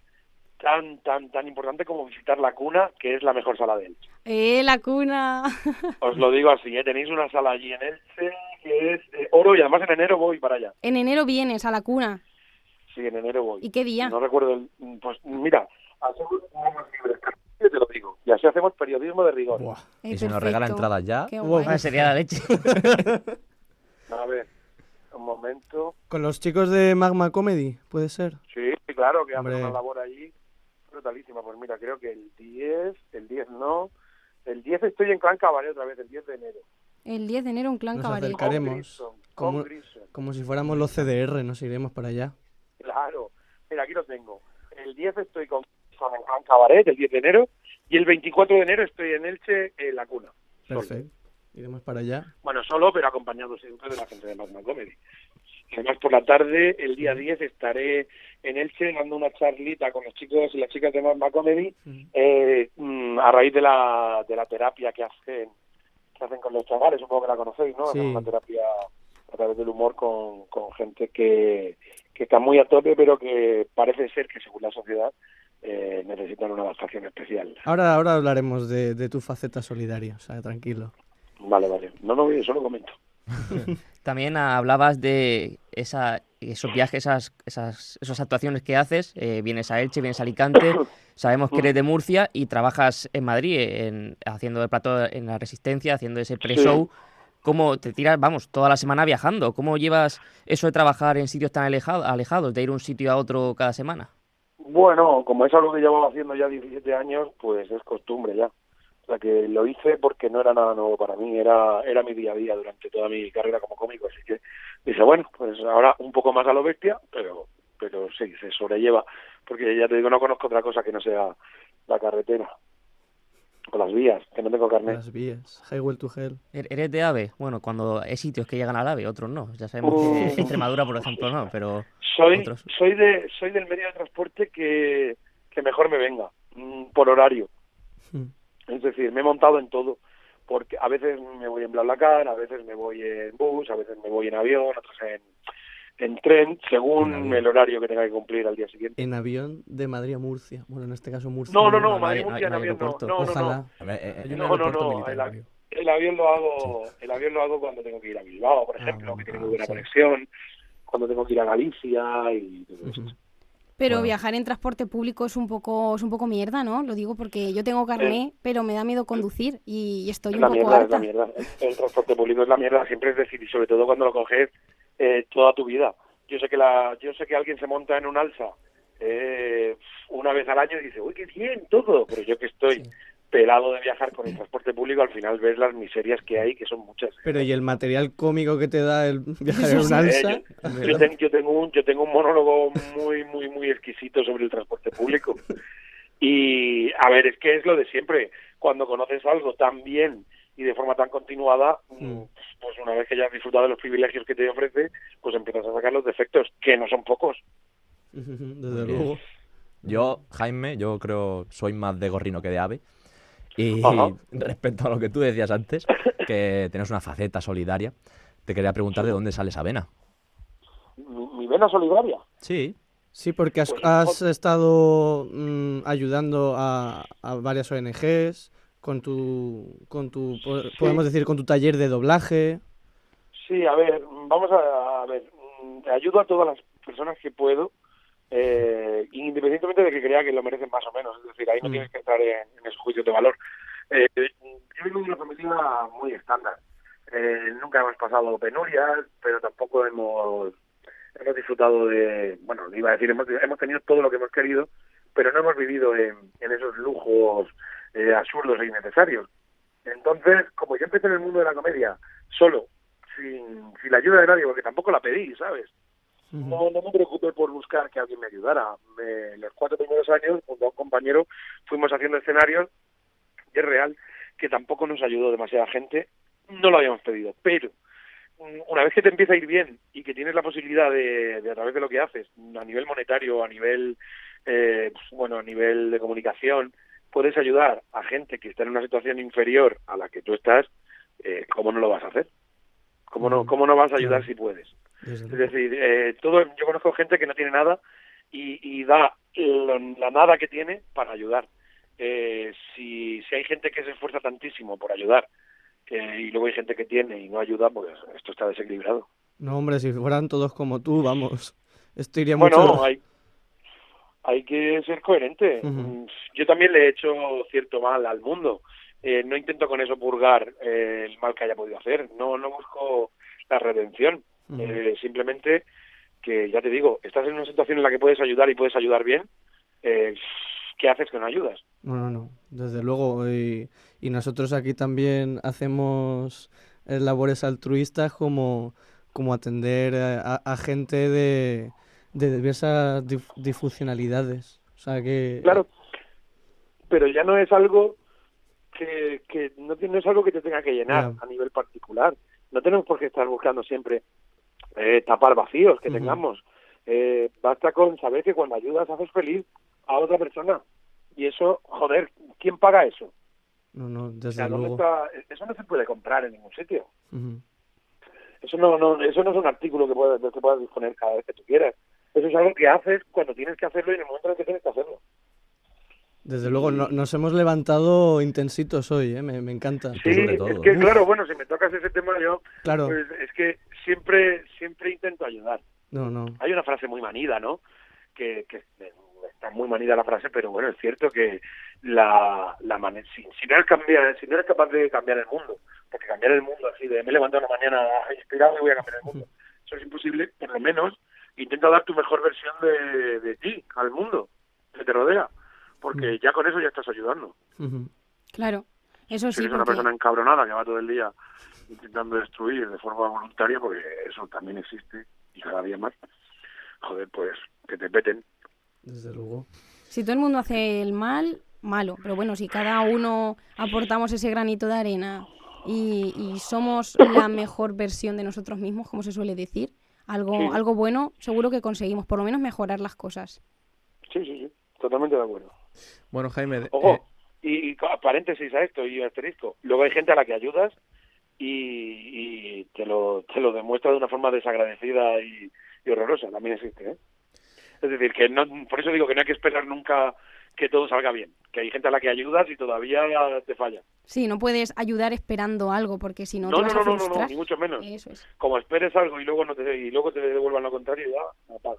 tan, tan, tan importante como visitar la cuna, que es la mejor sala de Elche. Eh, la cuna. Os lo digo así, ¿eh? tenéis una sala allí en Elche que es eh, oro y además en enero voy para allá. En enero vienes a la cuna. Sí, en enero voy. ¿Y qué día? No recuerdo el... Pues mira, hacemos unos libres, te lo digo, y así hacemos periodismo de rigor. Eh, Y se nos regala entradas ya. Guay. Sería la leche. A ver, un momento. Con los chicos de Magma Comedy, puede ser. Sí, claro, que hacen Hombre. una labor allí brutalísima. Pues mira, creo que el 10, el 10 no. El 10 estoy en Clan Cabaret otra vez, el 10 de enero. El 10 de enero un clan Nos cabaret. acercaremos. Grissom, Como, con Grissom. como si fuéramos los CDR, nos iremos para allá. Claro. Mira, aquí lo tengo. El 10 estoy con Clan Cabaret, el 10 de enero. Y el 24 de enero estoy en Elche, en La Cuna. Perfecto. Iremos para allá. Bueno, solo, pero acompañado siempre de la gente de Magma Comedy. Además, por la tarde, el día 10, estaré en Elche dando una charlita con los chicos y las chicas de Magma Comedy eh, mm, a raíz de la, de la terapia que hacen que hacen con los chavales, supongo que la conocéis, ¿no? Sí. Hacen una terapia a través del humor con, con gente que, que está muy a tope, pero que parece ser que, según la sociedad, eh, necesitan una adaptación especial. Ahora, ahora hablaremos de, de tu faceta solidaria, o sea, tranquilo. Vale, vale. No, no, yo solo comento. También hablabas de esa, esos viajes, esas, esas, esas actuaciones que haces. eh, vienes a Elche, vienes a Alicante. Sabemos que eres de Murcia y trabajas en Madrid, en, haciendo el plato en la Resistencia, haciendo ese pre-show. ¿Cómo te tiras, vamos, toda la semana viajando? ¿Cómo llevas eso de trabajar en sitios tan aleja- alejados, de ir de un sitio a otro cada semana? Bueno, como es algo que llevaba haciendo ya 17 años, pues es costumbre ya. O sea que lo hice porque no era nada nuevo para mí, era era mi día a día durante toda mi carrera como cómico, así que dije, bueno, pues ahora un poco más a lo bestia, pero pero sí, se sobrelleva, porque ya te digo, no conozco otra cosa que no sea la carretera. Con las vías, que no tengo carnet. Las vías. Highway to Hell. ¿Er- ¿Eres de AVE? Bueno, cuando hay sitios que llegan al AVE, otros no. Ya sabemos que. Extremadura, por ejemplo, no, pero Soy, otros... soy, de, soy del medio de transporte que, que mejor me venga, mm, por horario. Hmm. Es decir, me he montado en todo. Porque a veces me voy en BlaBlaCar, a veces me voy en bus, a veces me voy en avión, otras en, en tren, según el horario que tenga que cumplir al día siguiente. En avión de Madrid a Murcia. Bueno, en este caso Murcia. No, no, no, hay- Madrid, no Murcia hay en avión no. aeropuerto. No, no, no. Ojalá. Eh, un No, no, no, el, el avión lo hago, el avión lo hago cuando tengo que ir a Bilbao, por ejemplo, que tiene muy buena conexión, cuando tengo que ir a Galicia y todo eso. Pero Bueno. viajar en transporte público es un poco es un poco mierda, ¿no? Lo digo porque yo tengo carné, pero me da miedo conducir y, y estoy Es un la poco mierda, es harta. la mierda. El, el transporte público es la mierda, siempre es decir, y sobre todo cuando lo coges eh, toda tu vida. Yo sé que la, yo sé que alguien se monta en un alza eh, una vez al año y dice, uy, qué bien todo, pero yo que estoy pelado de viajar con el transporte público, al final ves las miserias que hay, que son muchas. Pero ¿y el material cómico que te da el viajar en un Eh, alza? yo, yo ten- yo tengo un yo tengo un monólogo muy muy muy exquisito sobre el transporte público y a ver es que es lo de siempre cuando conoces algo tan bien y de forma tan continuada mm, pues una vez que ya has disfrutado de los privilegios que te ofrece pues empiezas a sacar los defectos que no son pocos Desde luego. Yo, Jaime, yo creo soy más de gorrino que de ave. Y Ajá. respecto a lo que tú decías antes, que tienes una faceta solidaria, te quería preguntar de dónde sale esa vena. mi, mi vena solidaria Sí. Sí, porque has, Pues, has estado mm, ayudando a, a varias ONGs con tu, con tu, po- podemos decir, con tu taller de doblaje. Sí, a ver, vamos a, a ver, mm, ayudo a todas las personas que puedo, eh, independientemente de que crea que lo merecen más o menos, es decir, ahí no Mm. tienes que entrar en, en esos juicios de valor. Eh, yo vengo de una familia muy estándar, Eh, nunca hemos pasado penurias, pero tampoco hemos hemos disfrutado de, bueno, iba a decir, hemos, hemos tenido todo lo que hemos querido, pero no hemos vivido en, en esos lujos eh, absurdos e innecesarios. Entonces, como yo empecé en el mundo de la comedia solo, sin, sin la ayuda de nadie, porque tampoco la pedí, ¿sabes? No, no me preocupé por buscar que alguien me ayudara. Me- los cuatro primeros años, junto a un compañero, fuimos haciendo escenarios, y es real que tampoco nos ayudó demasiada gente, no lo habíamos pedido, pero una vez que te empieza a ir bien y que tienes la posibilidad de, de a través de lo que haces, a nivel monetario, a nivel, eh, pues, bueno, a nivel de comunicación, puedes ayudar a gente que está en una situación inferior a la que tú estás, eh, ¿cómo no lo vas a hacer? ¿Cómo no, cómo no vas a ayudar si puedes? Es decir, eh, todo, yo conozco gente que no tiene nada y, y da lo- la nada que tiene para ayudar. Eh, si, si hay gente que se esfuerza tantísimo por ayudar y luego hay gente que tiene y no ayuda, pues esto está desequilibrado. No, hombre, si fueran todos como tú, vamos. Esto iría Bueno, mucho. hay, hay que ser coherente. Mm, Yo también le he hecho cierto mal al mundo. Eh, no intento con eso purgar eh, el mal que haya podido hacer. No, no busco la redención. Eh, simplemente que, ya te digo, estás en una situación en la que puedes ayudar y puedes ayudar bien. Eh, ¿Qué haces que no ayudas? No, no, no, desde luego. Y, y nosotros aquí también hacemos eh, labores altruistas como, como atender a, a- a gente de, de diversas dif- disfuncionalidades. O sea que... Claro, pero ya no es algo que, que no, no es algo que te tenga que llenar a nivel particular. No tenemos por qué estar buscando siempre eh, tapar vacíos que tengamos. Eh, basta con saber que cuando ayudas haces feliz a otra persona. Y eso, joder, ¿quién paga eso? No, no, O desde sea, ¿dónde luego. está? Eso no se puede comprar en ningún sitio. Eso no, no, eso no es un artículo que puedas, que puedas disponer cada vez que tú quieras. Eso es algo que haces cuando tienes que hacerlo y en el momento en el que tienes que hacerlo. Desde luego, no- nos hemos levantado intensitos hoy, ¿eh? me, me encanta. Sí, es que claro, bueno, si me tocas ese tema yo, Claro. pues es que siempre, siempre intento ayudar. No, no. Hay una frase muy manida, ¿no? Que, que está muy manida la frase, pero bueno, es cierto que la, la mane- si, si no eres cambiar, si no eres capaz de cambiar el mundo, porque cambiar el mundo así de me levanto una mañana inspirado y voy a cambiar el mundo, eso es imposible, por lo menos intenta dar tu mejor versión de, de ti al mundo que te rodea, porque ya con eso ya estás ayudando. Claro, eso Si sí, eres una persona encabronada que va todo el día intentando destruir de forma voluntaria, porque eso también existe y cada día más, joder, pues que te peten. Desde luego. si todo el mundo hace el mal, malo. Pero bueno, si cada uno aportamos ese granito de arena y, y somos la mejor versión de nosotros mismos, como se suele decir, algo, Sí. algo bueno, seguro que conseguimos por lo menos mejorar las cosas. Sí, sí, sí, totalmente de acuerdo. Bueno, Jaime, eh, Ojo, y, y ca- paréntesis a esto y asterisco. Luego hay gente a la que ayudas y, y te, lo, te lo demuestra de una forma desagradecida y, y horrorosa. También existe, ¿eh? Es decir, que no, por eso digo que no hay que esperar nunca que todo salga bien. Que hay gente a la que ayudas y todavía te falla. Sí, no puedes ayudar esperando algo porque si no, No, te no, vas no, a no, no, no, ni mucho menos. Eso es. Como esperes algo y luego no te y luego te devuelvan lo contrario, ya apaga.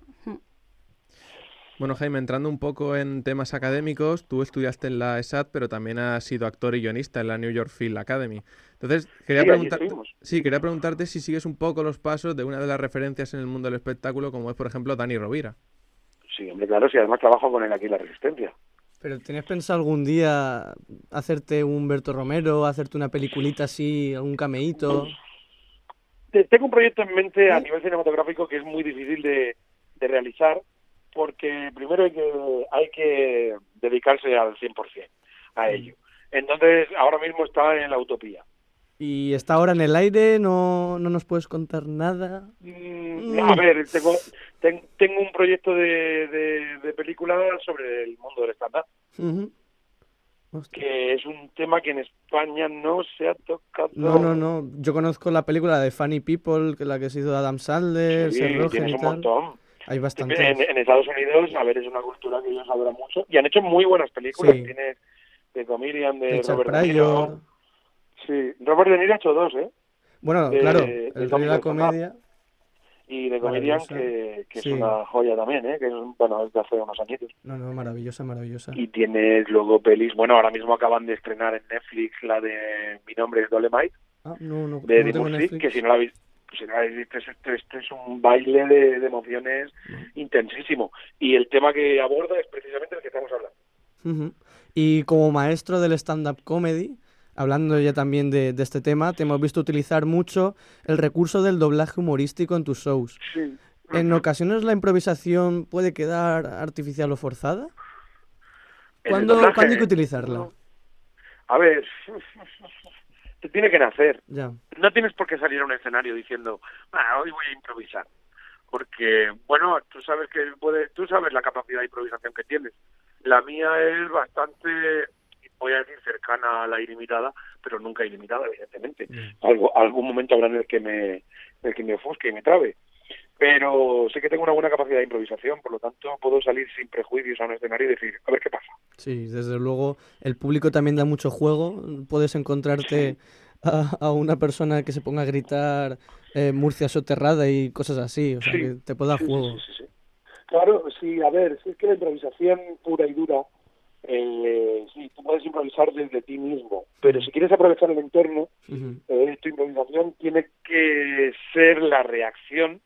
Bueno, Jaime, entrando un poco en temas académicos, tú estudiaste en la ESAT, pero también has sido actor y guionista en la New York Film Academy. Entonces, quería, Sí, preguntarte, sí, quería preguntarte si sigues un poco los pasos de una de las referencias en el mundo del espectáculo, como es, por ejemplo, Dani Rovira. Sí, hombre, claro, si además trabajo con él aquí en la Resistencia. ¿Pero tenías pensado algún día hacerte un Berto Romero, hacerte una peliculita así, algún cameíto? Te- Tengo un proyecto en mente a nivel cinematográfico que es muy difícil de, de realizar porque primero hay que, hay que dedicarse al 100% a ello. Entonces, ahora mismo está en la utopía. ¿Y está ahora en el aire? ¿No, no nos puedes contar nada? Mm, A ver, tengo, ten- tengo un proyecto de, de, de película sobre el mundo del stand-up, Ujú. que es un tema que en España no se ha tocado. No, no, no. Yo conozco la película de Funny People, que la que se hizo Adam Sandler, Sí, Seth Rogen tienes y un tal. montón. Hay bastantes. En, en Estados Unidos, a ver, es una cultura que ellos adoran mucho y han hecho muy buenas películas. Sí. Tienes de Comedian, de Richard Robert Pryor. Niro. Sí, Robert De Niro ha hecho dos, ¿eh? Bueno, de- claro, de el de la comedia. Y de Comedian, que, que Sí. es una joya también, ¿eh? Que es, bueno, es de hace unos añitos. No, no, maravillosa, maravillosa. Y tienes luego pelis, bueno, ahora mismo acaban de estrenar en Netflix la de Mi nombre es Dolemite, Ah, no, no, de no Netflix. que si no la habéis, si no habéis visto, es- esto, esto es un baile de, de emociones intensísimo. Y el tema que aborda es precisamente el que estamos hablando. Y como maestro del stand-up comedy, hablando ya también de, de este tema, te hemos visto utilizar mucho el recurso del doblaje humorístico en tus shows. Sí. ¿En ocasiones la improvisación puede quedar artificial o forzada? ¿Cuándo, doblaje, ¿cuándo hay que utilizarla? A ver, te tiene que nacer. Ya. No tienes por qué salir a un escenario diciendo, "Ah, hoy voy a improvisar. Porque, bueno, tú sabes que puede, tú sabes la capacidad de improvisación que tienes. La mía es bastante, voy a decir, cercana a la ilimitada, pero nunca ilimitada, evidentemente. Algo, algún momento habrá en el que me, en el que me ofusque y me trabe. Pero sé que tengo una buena capacidad de improvisación, por lo tanto puedo salir sin prejuicios a un escenario y decir, a ver qué pasa. Sí, desde luego el público también da mucho juego. Puedes encontrarte a, a una persona que se ponga a gritar eh, Murcia soterrada y cosas así, o sea, Sí, que te puede dar sí, juego. sí, sí. Claro, sí, a ver, si es que la improvisación pura y dura, eh, sí, tú puedes improvisar desde ti mismo, pero si quieres aprovechar el entorno, eh, tu improvisación tiene que ser la reacción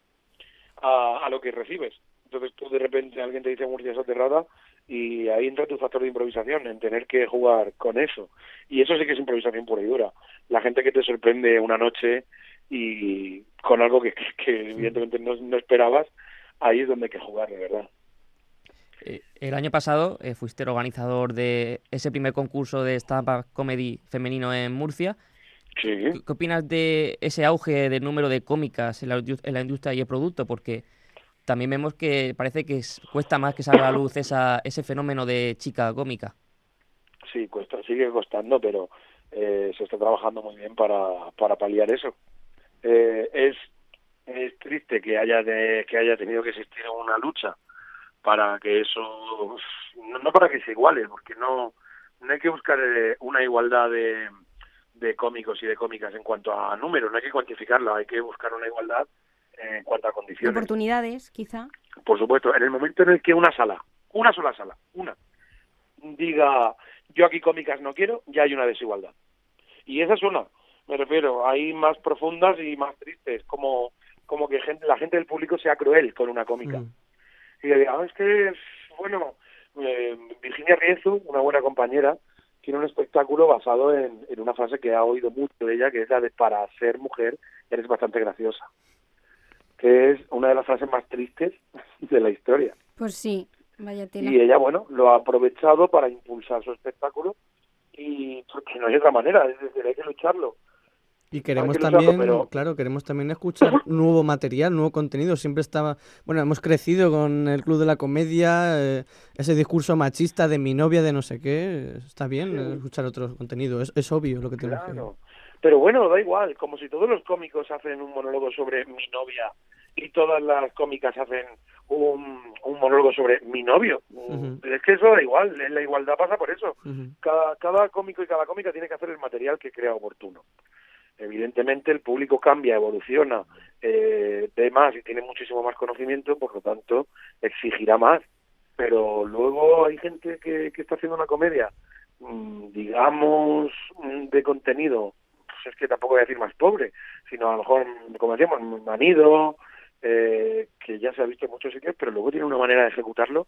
a, a lo que recibes. Entonces tú de repente alguien te dice Murcia soterrada y ahí entra tu factor de improvisación, en tener que jugar con eso. Y eso sí que es improvisación pura y dura. La gente que te sorprende una noche y con algo que, que- que evidentemente no, no esperabas, ahí es donde hay que jugar, de verdad. Eh, el año pasado eh, fuiste el organizador de ese primer concurso de stand-up comedy femenino en Murcia. Sí. ¿Qué, qué opinas de ese auge del número de cómicas en la, indus- en la industria y el producto? Porque también vemos que parece que es- cuesta más que salga a la luz esa, ese fenómeno de chica cómica. Sí, cuesta, sigue costando, pero eh, se está trabajando muy bien para, para paliar eso. Eh, es, es triste que haya de, que haya tenido que existir una lucha para que eso no, para que se iguale porque no no hay que buscar eh, una igualdad de, de cómicos y de cómicas en cuanto a números no hay que cuantificarla hay que buscar una igualdad en cuanto a De condiciones oportunidades, quizá. por supuesto, en el momento en el que una sala, una sola sala, una, diga yo aquí cómicas no quiero, ya hay una desigualdad. Y esa es una, me refiero, hay más profundas y más tristes, como, como que gente, la gente del público sea cruel con una cómica. Y le diga, "Ah, es que, bueno, eh, Virginia Riezu, una buena compañera, tiene un espectáculo basado en, en una frase que ha oído mucho de ella, que es la de para ser mujer eres bastante graciosa que es una de las frases más tristes de la historia. Pues sí. Vaya tela. Y ella, bueno, lo ha aprovechado para impulsar su espectáculo y porque no hay otra manera, es decir, hay que lucharlo. Y queremos que también, pero- claro, queremos también escuchar nuevo material, nuevo contenido. Siempre estaba, bueno, hemos crecido con el Club de la Comedia, eh, ese discurso machista de mi novia, de no sé qué. Está bien Sí. eh, escuchar otro contenido, es, es obvio lo que tenemos que Claro. Pero bueno, da igual, como si todos los cómicos hacen un monólogo sobre mi novia y todas las cómicas hacen un, un monólogo sobre mi novio. Ujú. Es que eso da igual, la igualdad pasa por eso. Cada, cada cómico y cada cómica tiene que hacer el material que crea oportuno. Evidentemente el público cambia, evoluciona, eh, ve más y tiene muchísimo más conocimiento, por lo tanto exigirá más. Pero luego hay gente que, que está haciendo una comedia, mm, digamos, mm, de contenido, pues es que tampoco voy a decir más pobre, sino a lo mejor, mm, como decíamos, manido, eh, que ya se ha visto en muchos sitios, pero luego tiene una manera de ejecutarlo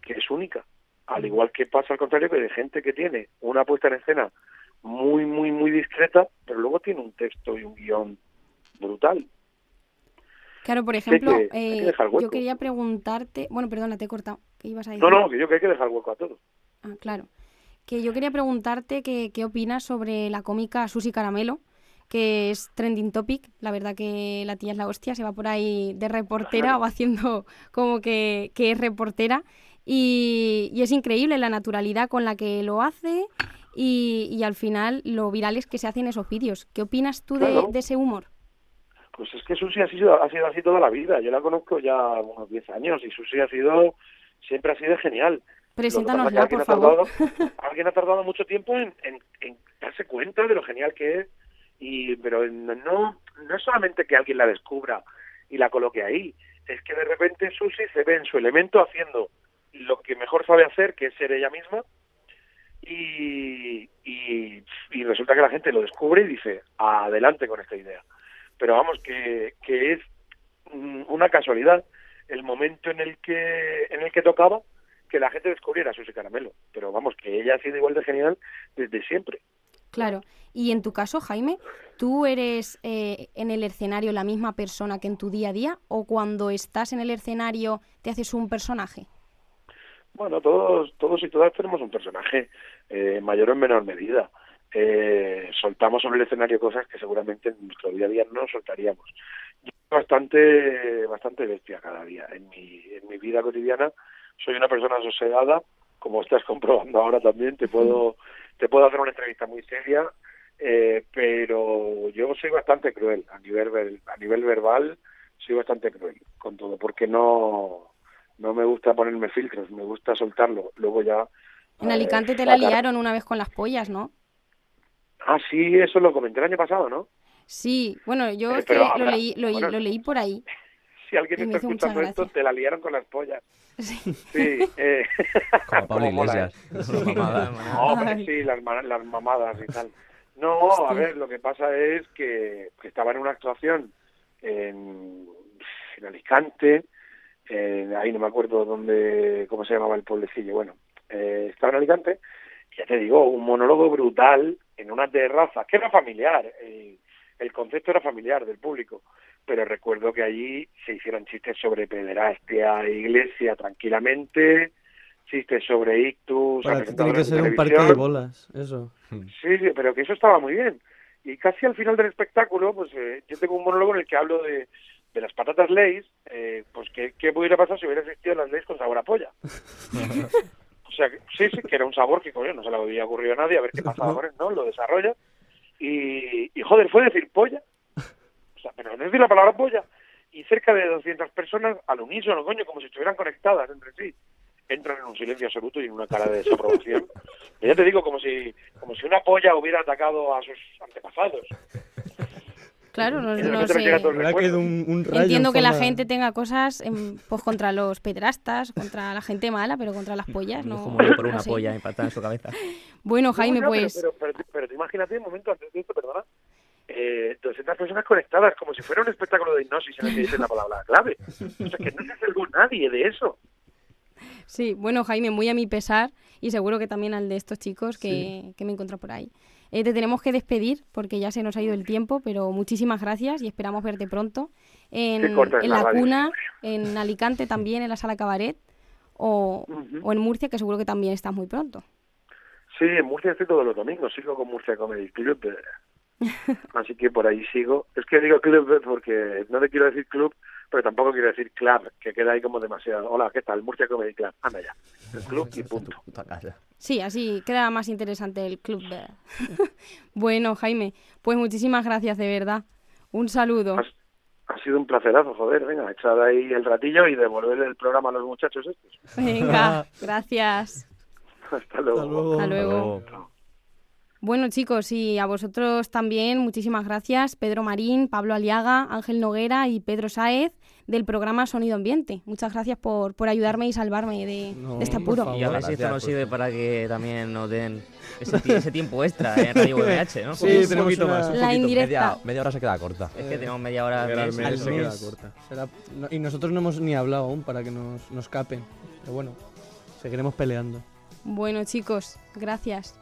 que es única. Al igual que pasa al contrario que de gente que tiene una puesta en escena muy, muy, muy discreta, pero luego tiene un texto y un guion brutal. Claro, por ejemplo, que eh, yo quería preguntarte, bueno, perdona, te he cortado, ¿qué ibas a decir? No, no, que yo que hay que dejar hueco a todo. Ah, claro. Que yo quería preguntarte que- qué opinas sobre la cómica Susi Caramelo, que es trending topic. La verdad que la tía es la hostia, se va por ahí de reportera o haciendo como que, que es reportera. Y, y es increíble la naturalidad con la que lo hace y, y al final lo virales que se hacen esos vídeos. ¿Qué opinas tú de, Claro. de ese humor? Pues es que Susi ha sido, ha sido así toda la vida. Yo la conozco ya unos 10 años y Susi ha sido, siempre ha sido genial. Preséntanosla, por ha tardado- favor. alguien ha tardado mucho tiempo en, en- en darse cuenta de lo genial que es, y pero no, no es solamente que alguien la descubra y la coloque ahí, es que de repente Susi se ve en su elemento haciendo lo que mejor sabe hacer, que es ser ella misma, y, y, resulta que la gente lo descubre y dice, adelante con esta idea. Pero vamos, que, que es mm, una casualidad el momento en el que en el que tocaba que la gente descubriera Susi Caramelo. Pero vamos, que ella ha sido igual de genial desde siempre. Claro. Y en tu caso, Jaime, ¿tú eres eh, en el escenario la misma persona que en tu día a día o cuando estás en el escenario te haces un personaje? Bueno, todos, todos y todas tenemos un personaje, eh, mayor o en menor medida. Eh, soltamos sobre el escenario cosas que seguramente en nuestro día a día no soltaríamos. Yo soy bastante, bastante bestia cada día. En mi, en mi vida cotidiana soy una persona sosegada, como estás comprobando ahora también. Te puedo, te puedo hacer una entrevista muy seria, eh, pero yo soy bastante cruel a nivel, a nivel verbal. Soy bastante cruel con todo, porque no, no me gusta ponerme filtros, me gusta soltarlo. Luego ya. En eh, Alicante te la sacar- liaron una vez con las pollas, ¿no? Ah, sí, eso lo comenté el año pasado, ¿no? Sí, bueno, yo Eh, es que pero lo leí, lo, bueno. lo leí por ahí. Si alguien está escuchando esto, te la liaron con las pollas. Sí. Sí, eh, Como Pablo Iglesias. Ay. sí, las, ma- las mamadas y tal. No, a ver, lo que pasa es que, que estaba en una actuación en, en Alicante, eh, ahí no me acuerdo dónde, cómo se llamaba el pueblecillo, bueno, eh, estaba en Alicante, ya te digo, un monólogo brutal en una terraza, que era familiar, eh, el concepto era familiar del público, pero recuerdo que allí se hicieron chistes sobre pederastia, e iglesia tranquilamente, chistes sobre ictus, Para ti tiene que ser un parque de bolas, eso. Sí, sí, pero que eso estaba muy bien. Y casi al final del espectáculo, pues eh, yo tengo un monólogo en el que hablo de, de las patatas Lay's, eh, pues ¿qué, qué pudiera pasar si hubiera existido las Lay's con sabor a polla. O sea, sí, sí, que era un sabor que, coño, no se le había ocurrido a nadie, a ver qué pasaba con él, ¿no? Lo desarrolla. Y, y joder, fue decir polla. O sea, pero no decir la palabra polla. Y cerca de 200 personas al unísono, coño, como si estuvieran conectadas entre sí. Entran en un silencio absoluto y en una cara de desaprobación. Y ya te digo, como si, como si una polla hubiera atacado a sus antepasados. Claro, no, no sé. un, un rayo Entiendo en que la gente tenga cosas em, pues contra los pederastas, contra la gente mala, pero contra las pollas no. Como yo por no una sé. polla impactada en su cabeza. Bueno, No, Jaime, no, pero- pues Pero, pero, pero, tú imagínate un momento antes de esto, perdona. Eh, 200 personas conectadas, como si fuera un espectáculo de hipnosis en el que dices la palabra clave. O sea, que no se salvó nadie de eso. sí, bueno, Jaime, muy a mi pesar y seguro que también al de estos chicos que, que me encuentro por ahí. Eh, te tenemos que despedir porque ya se nos ha ido el tiempo, pero muchísimas gracias y esperamos verte pronto en, la cuna, en Alicante también, en la sala Cabaret. o, o en Murcia, que seguro que también estás muy pronto. Sí, en Murcia estoy todos los domingos, sigo con Murcia Comedy Club. eh. Así que por ahí sigo. Es que digo club porque no le quiero decir club, pero tampoco quiero decir club, que queda ahí como demasiado. Hola, ¿qué tal? Murcia Comedy Club. Anda ya. El club y punto. Sí, así queda más interesante el club. bueno, Jaime, pues muchísimas gracias de verdad. Un saludo. Ha sido un placerazo, joder. Venga, echad ahí el ratillo y devolver el programa a los muchachos estos. Venga, gracias. Hasta luego. Hasta luego. Bueno, chicos, y a vosotros también, muchísimas gracias. Pedro Marín, Pablo Aliaga, Ángel Noguera y Pedro Sáez del programa Sonido Ambiente. Muchas gracias por, por ayudarme y salvarme de, de este apuro. Y a ver si esto nos sirve para que también nos den ese, ti- ese tiempo extra en Radio VH, ¿no? Sí, Un tenemos poquito una- más, un La poquito. indirecta. Media, media hora se queda corta. Es que tenemos media hora Al al mes. Será- no- y nosotros no hemos ni hablado aún para que nos, nos capen. Pero bueno, seguiremos peleando. Bueno, chicos, gracias.